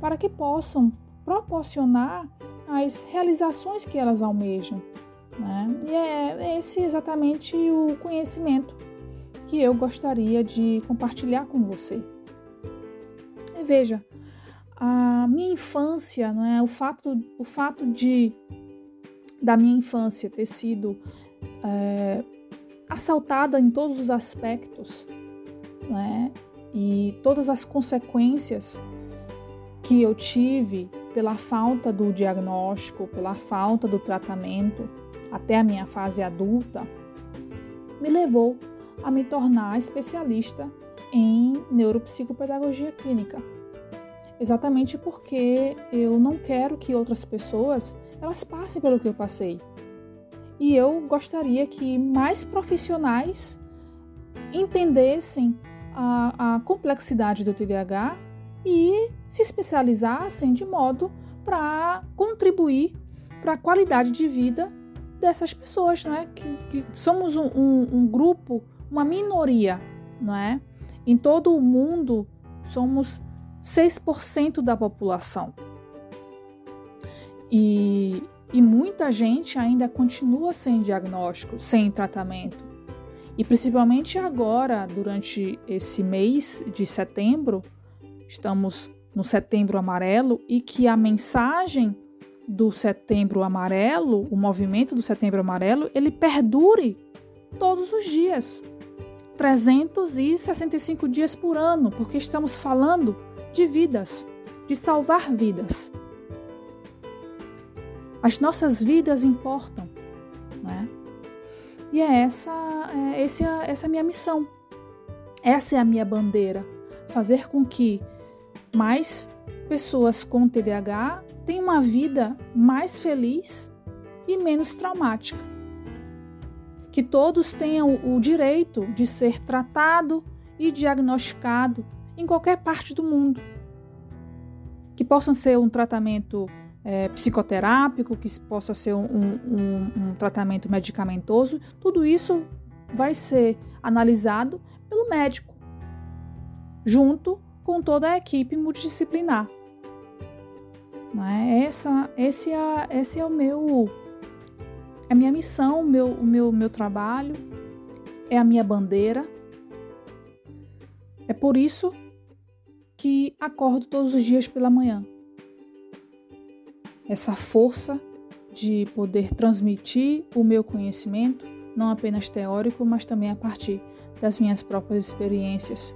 para que possam proporcionar as realizações que elas almejam. Né? E é esse exatamente o conhecimento que eu gostaria de compartilhar com você. E veja, a minha infância, não é? o, fato, o fato de da minha infância ter sido é, assaltada em todos os aspectos é? e todas as consequências que eu tive pela falta do diagnóstico, pela falta do tratamento até a minha fase adulta, me levou a me tornar especialista em neuropsicopedagogia clínica exatamente porque eu não quero que outras pessoas elas passem pelo que eu passei. E eu gostaria que mais profissionais entendessem a, a complexidade do TDAH e se especializassem de modo para contribuir para a qualidade de vida dessas pessoas, não é? Que, que somos um, um, um grupo, uma minoria, não é? Em todo o mundo somos 6% da população. E, e muita gente ainda continua sem diagnóstico, sem tratamento. E principalmente agora, durante esse mês de setembro, estamos no setembro amarelo e que a mensagem do setembro amarelo, o movimento do setembro amarelo, ele perdure todos os dias. 365 dias por ano, porque estamos falando de vidas, de salvar vidas. As nossas vidas importam, né? E é essa, é, essa, é, essa é a minha missão. Essa é a minha bandeira. Fazer com que mais pessoas com TDAH tenham uma vida mais feliz e menos traumática. Que todos tenham o direito de ser tratado e diagnosticado em qualquer parte do mundo. Que possam ser um tratamento é, psicoterápico, que possa ser um, um, um tratamento medicamentoso, tudo isso vai ser analisado pelo médico, junto com toda a equipe multidisciplinar. É? Essa, esse, é, esse é o meu, é a minha missão, o meu, o meu, meu trabalho, é a minha bandeira. É por isso que acordo todos os dias pela manhã. Essa força de poder transmitir o meu conhecimento, não apenas teórico, mas também a partir das minhas próprias experiências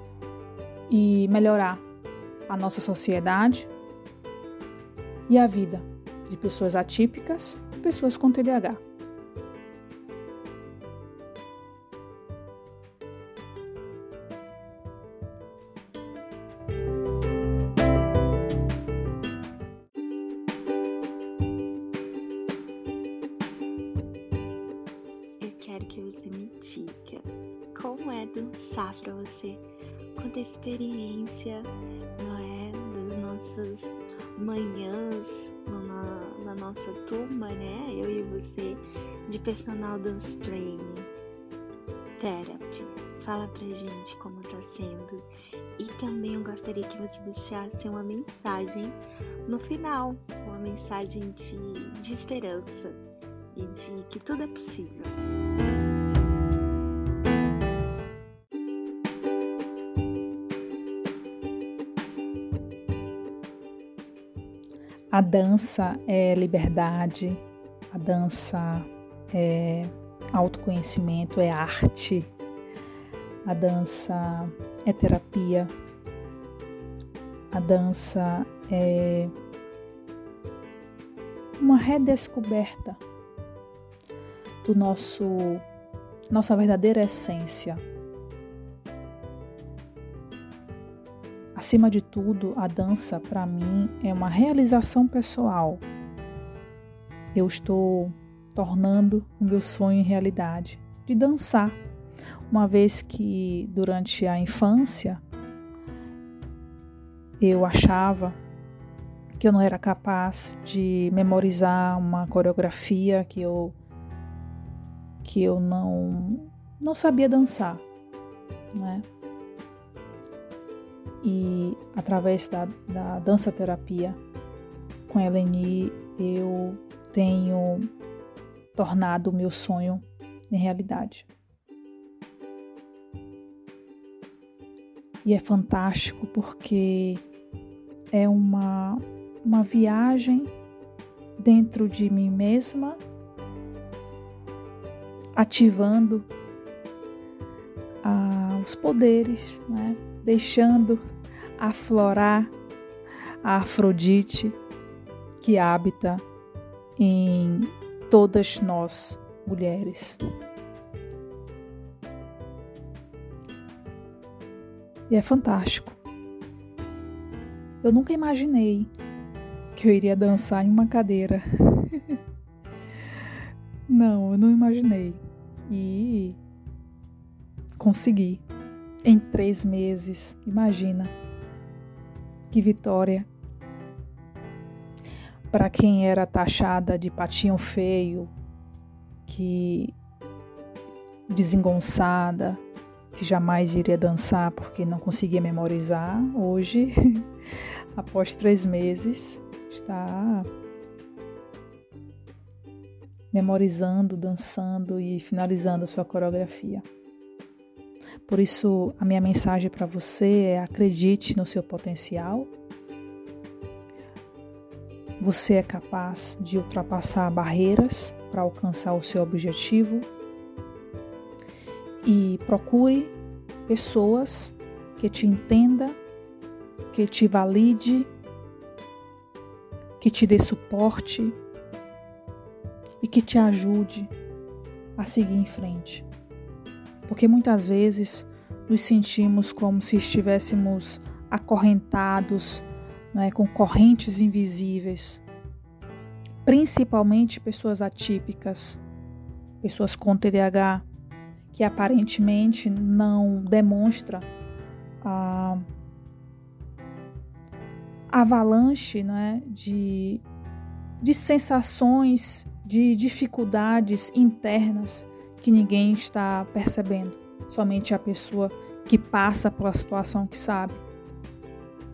e melhorar a nossa sociedade e a vida de pessoas atípicas e pessoas com TDAH. Personal dance training, therapy. Fala pra gente como tá sendo. E também eu gostaria que você deixasse uma mensagem no final, uma mensagem de, de esperança e de que tudo é possível. A dança é liberdade, a dança é autoconhecimento, é arte, a dança é terapia, a dança é uma redescoberta do nosso nossa verdadeira essência. Acima de tudo, a dança para mim é uma realização pessoal. Eu estou tornando o meu sonho realidade de dançar, uma vez que durante a infância eu achava que eu não era capaz de memorizar uma coreografia que eu que eu não não sabia dançar, né? E através da, da dança terapia com a Eleni, eu tenho tornado o meu sonho em realidade. E é fantástico porque é uma, uma viagem dentro de mim mesma, ativando ah, os poderes, né? deixando aflorar a Afrodite que habita em todas nós, mulheres. E é fantástico. Eu nunca imaginei que eu iria dançar em uma cadeira. <laughs> não, eu não imaginei. E consegui em três meses. Imagina. Que vitória. Para quem era taxada de patinho feio, que desengonçada, que jamais iria dançar porque não conseguia memorizar, hoje, <laughs> após três meses, está memorizando, dançando e finalizando a sua coreografia. Por isso, a minha mensagem para você é: acredite no seu potencial. Você é capaz de ultrapassar barreiras para alcançar o seu objetivo. E procure pessoas que te entenda, que te valide, que te dê suporte e que te ajude a seguir em frente porque muitas vezes nos sentimos como se estivéssemos acorrentados né, com correntes invisíveis, principalmente pessoas atípicas, pessoas com TDAH, que aparentemente não demonstra a avalanche né, de, de sensações, de dificuldades internas que ninguém está percebendo, somente a pessoa que passa pela situação que sabe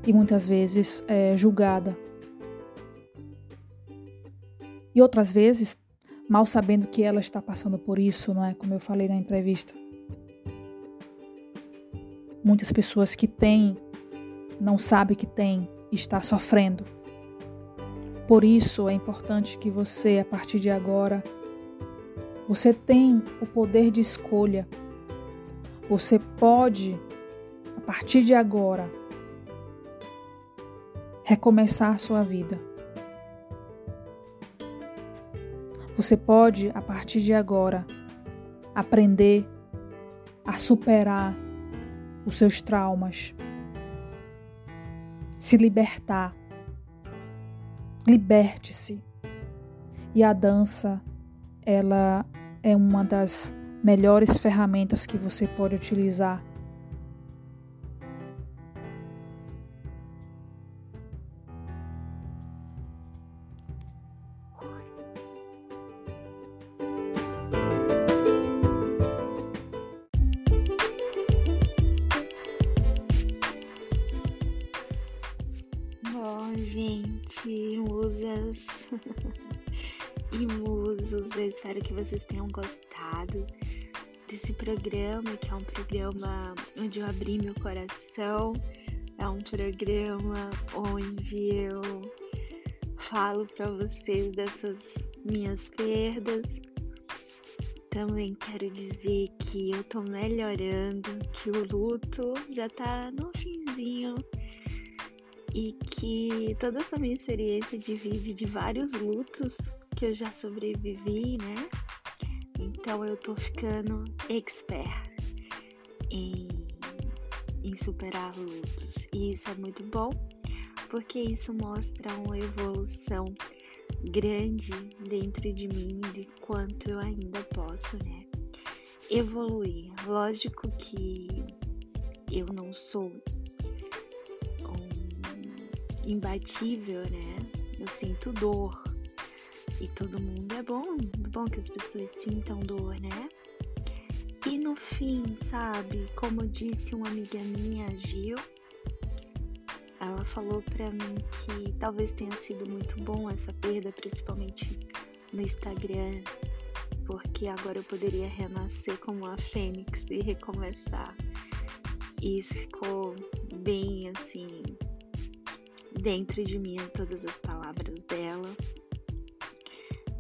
e muitas vezes é julgada. E outras vezes, mal sabendo que ela está passando por isso, não é? Como eu falei na entrevista. Muitas pessoas que têm, não sabem que têm, está sofrendo. Por isso é importante que você, a partir de agora, você tem o poder de escolha. Você pode, a partir de agora, recomeçar sua vida. Você pode, a partir de agora, aprender a superar os seus traumas, se libertar. Liberte-se. E a dança, ela é uma das melhores ferramentas que você pode utilizar espero que vocês tenham gostado desse programa, que é um programa onde eu abri meu coração, é um programa onde eu falo para vocês dessas minhas perdas. Também quero dizer que eu tô melhorando, que o luto já tá no finzinho e que toda essa minha experiência divide de vários lutos que eu já sobrevivi, né? Então eu tô ficando expert em, em superar lutos. E isso é muito bom, porque isso mostra uma evolução grande dentro de mim de quanto eu ainda posso, né? Evoluir. Lógico que eu não sou um imbatível, né? Eu sinto dor, e todo mundo é bom, é bom que as pessoas sintam dor, né? E no fim, sabe, como disse uma amiga minha, Gil, ela falou para mim que talvez tenha sido muito bom essa perda, principalmente no Instagram, porque agora eu poderia renascer como a fênix e recomeçar. E isso ficou bem assim dentro de mim todas as palavras dela.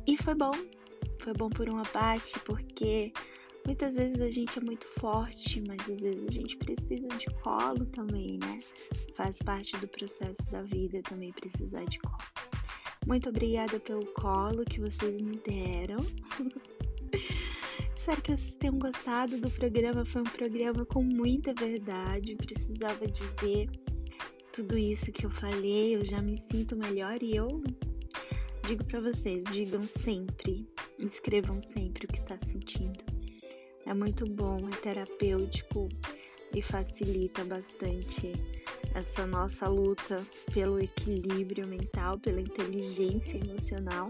E foi bom, foi bom por uma parte, porque muitas vezes a gente é muito forte, mas às vezes a gente precisa de colo também, né? Faz parte do processo da vida também precisar de colo. Muito obrigada pelo colo que vocês me deram. <laughs> Espero que vocês tenham gostado do programa. Foi um programa com muita verdade. Precisava dizer tudo isso que eu falei. Eu já me sinto melhor e eu digo para vocês, digam sempre, escrevam sempre o que está sentindo. É muito bom, é terapêutico e facilita bastante essa nossa luta pelo equilíbrio mental, pela inteligência emocional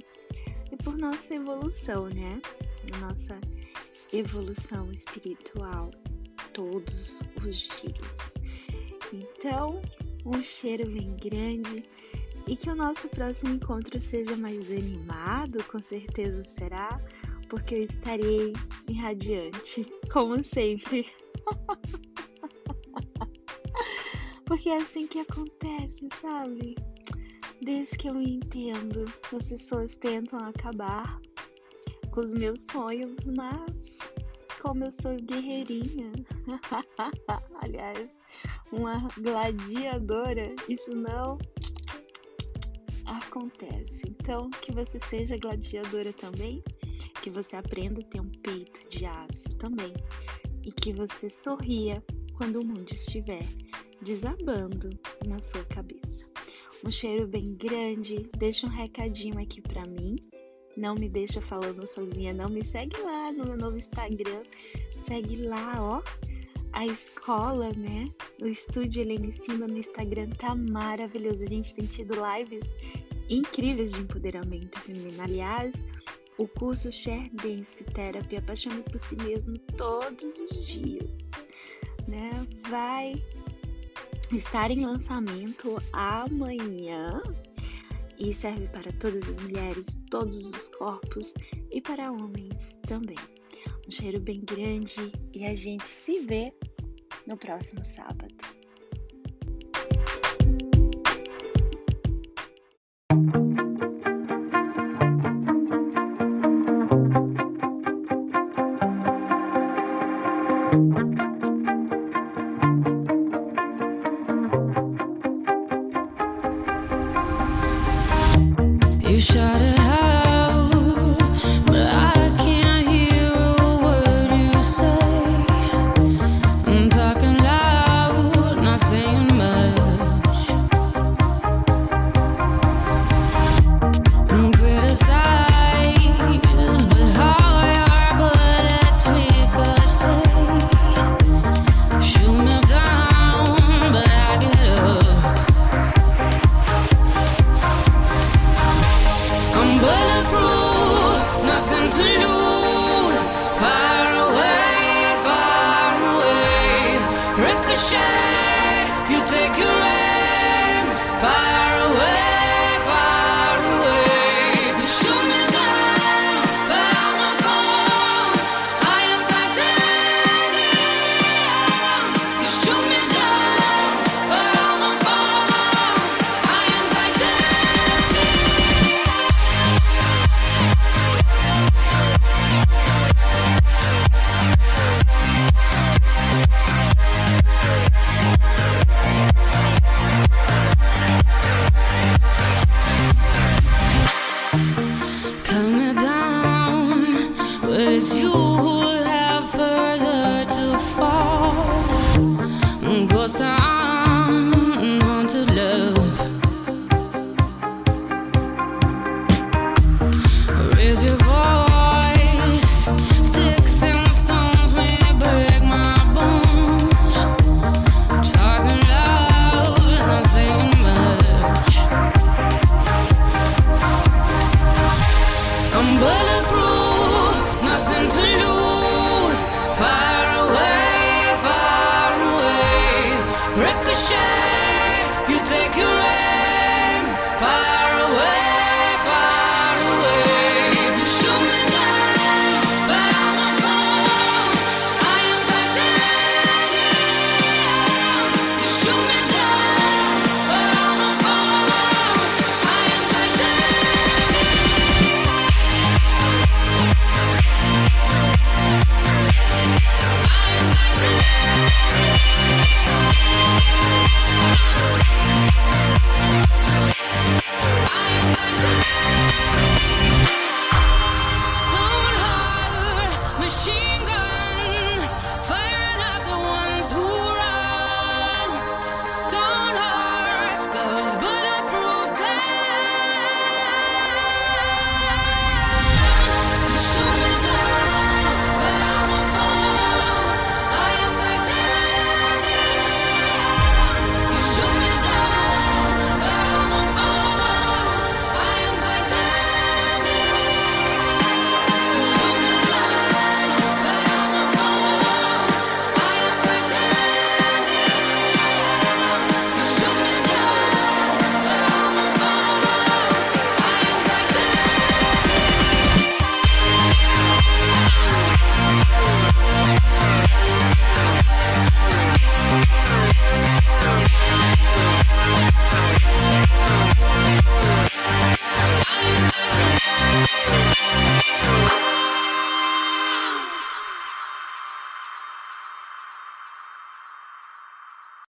e por nossa evolução, né? Nossa evolução espiritual todos os dias. Então, um cheiro bem grande e que o nosso próximo encontro seja mais animado, com certeza será, porque eu estarei irradiante, como sempre. <laughs> porque é assim que acontece, sabe? Desde que eu me entendo, as pessoas tentam acabar com os meus sonhos, mas como eu sou guerreirinha, <laughs> aliás, uma gladiadora, isso não acontece. Então, que você seja gladiadora também, que você aprenda a ter um peito de aço também e que você sorria quando o mundo estiver desabando na sua cabeça. Um cheiro bem grande, deixa um recadinho aqui para mim. Não me deixa falando sozinha, não me segue lá no meu novo Instagram. Segue lá, ó. A escola, né? O estúdio Helene Cima no Instagram tá maravilhoso. A gente tem tido lives incríveis de empoderamento feminino. Aliás, o curso Share Dance Therapy Apaixone por Si Mesmo todos os dias, né? Vai estar em lançamento amanhã e serve para todas as mulheres, todos os corpos e para homens também. Um cheiro bem grande e a gente se vê no próximo sábado.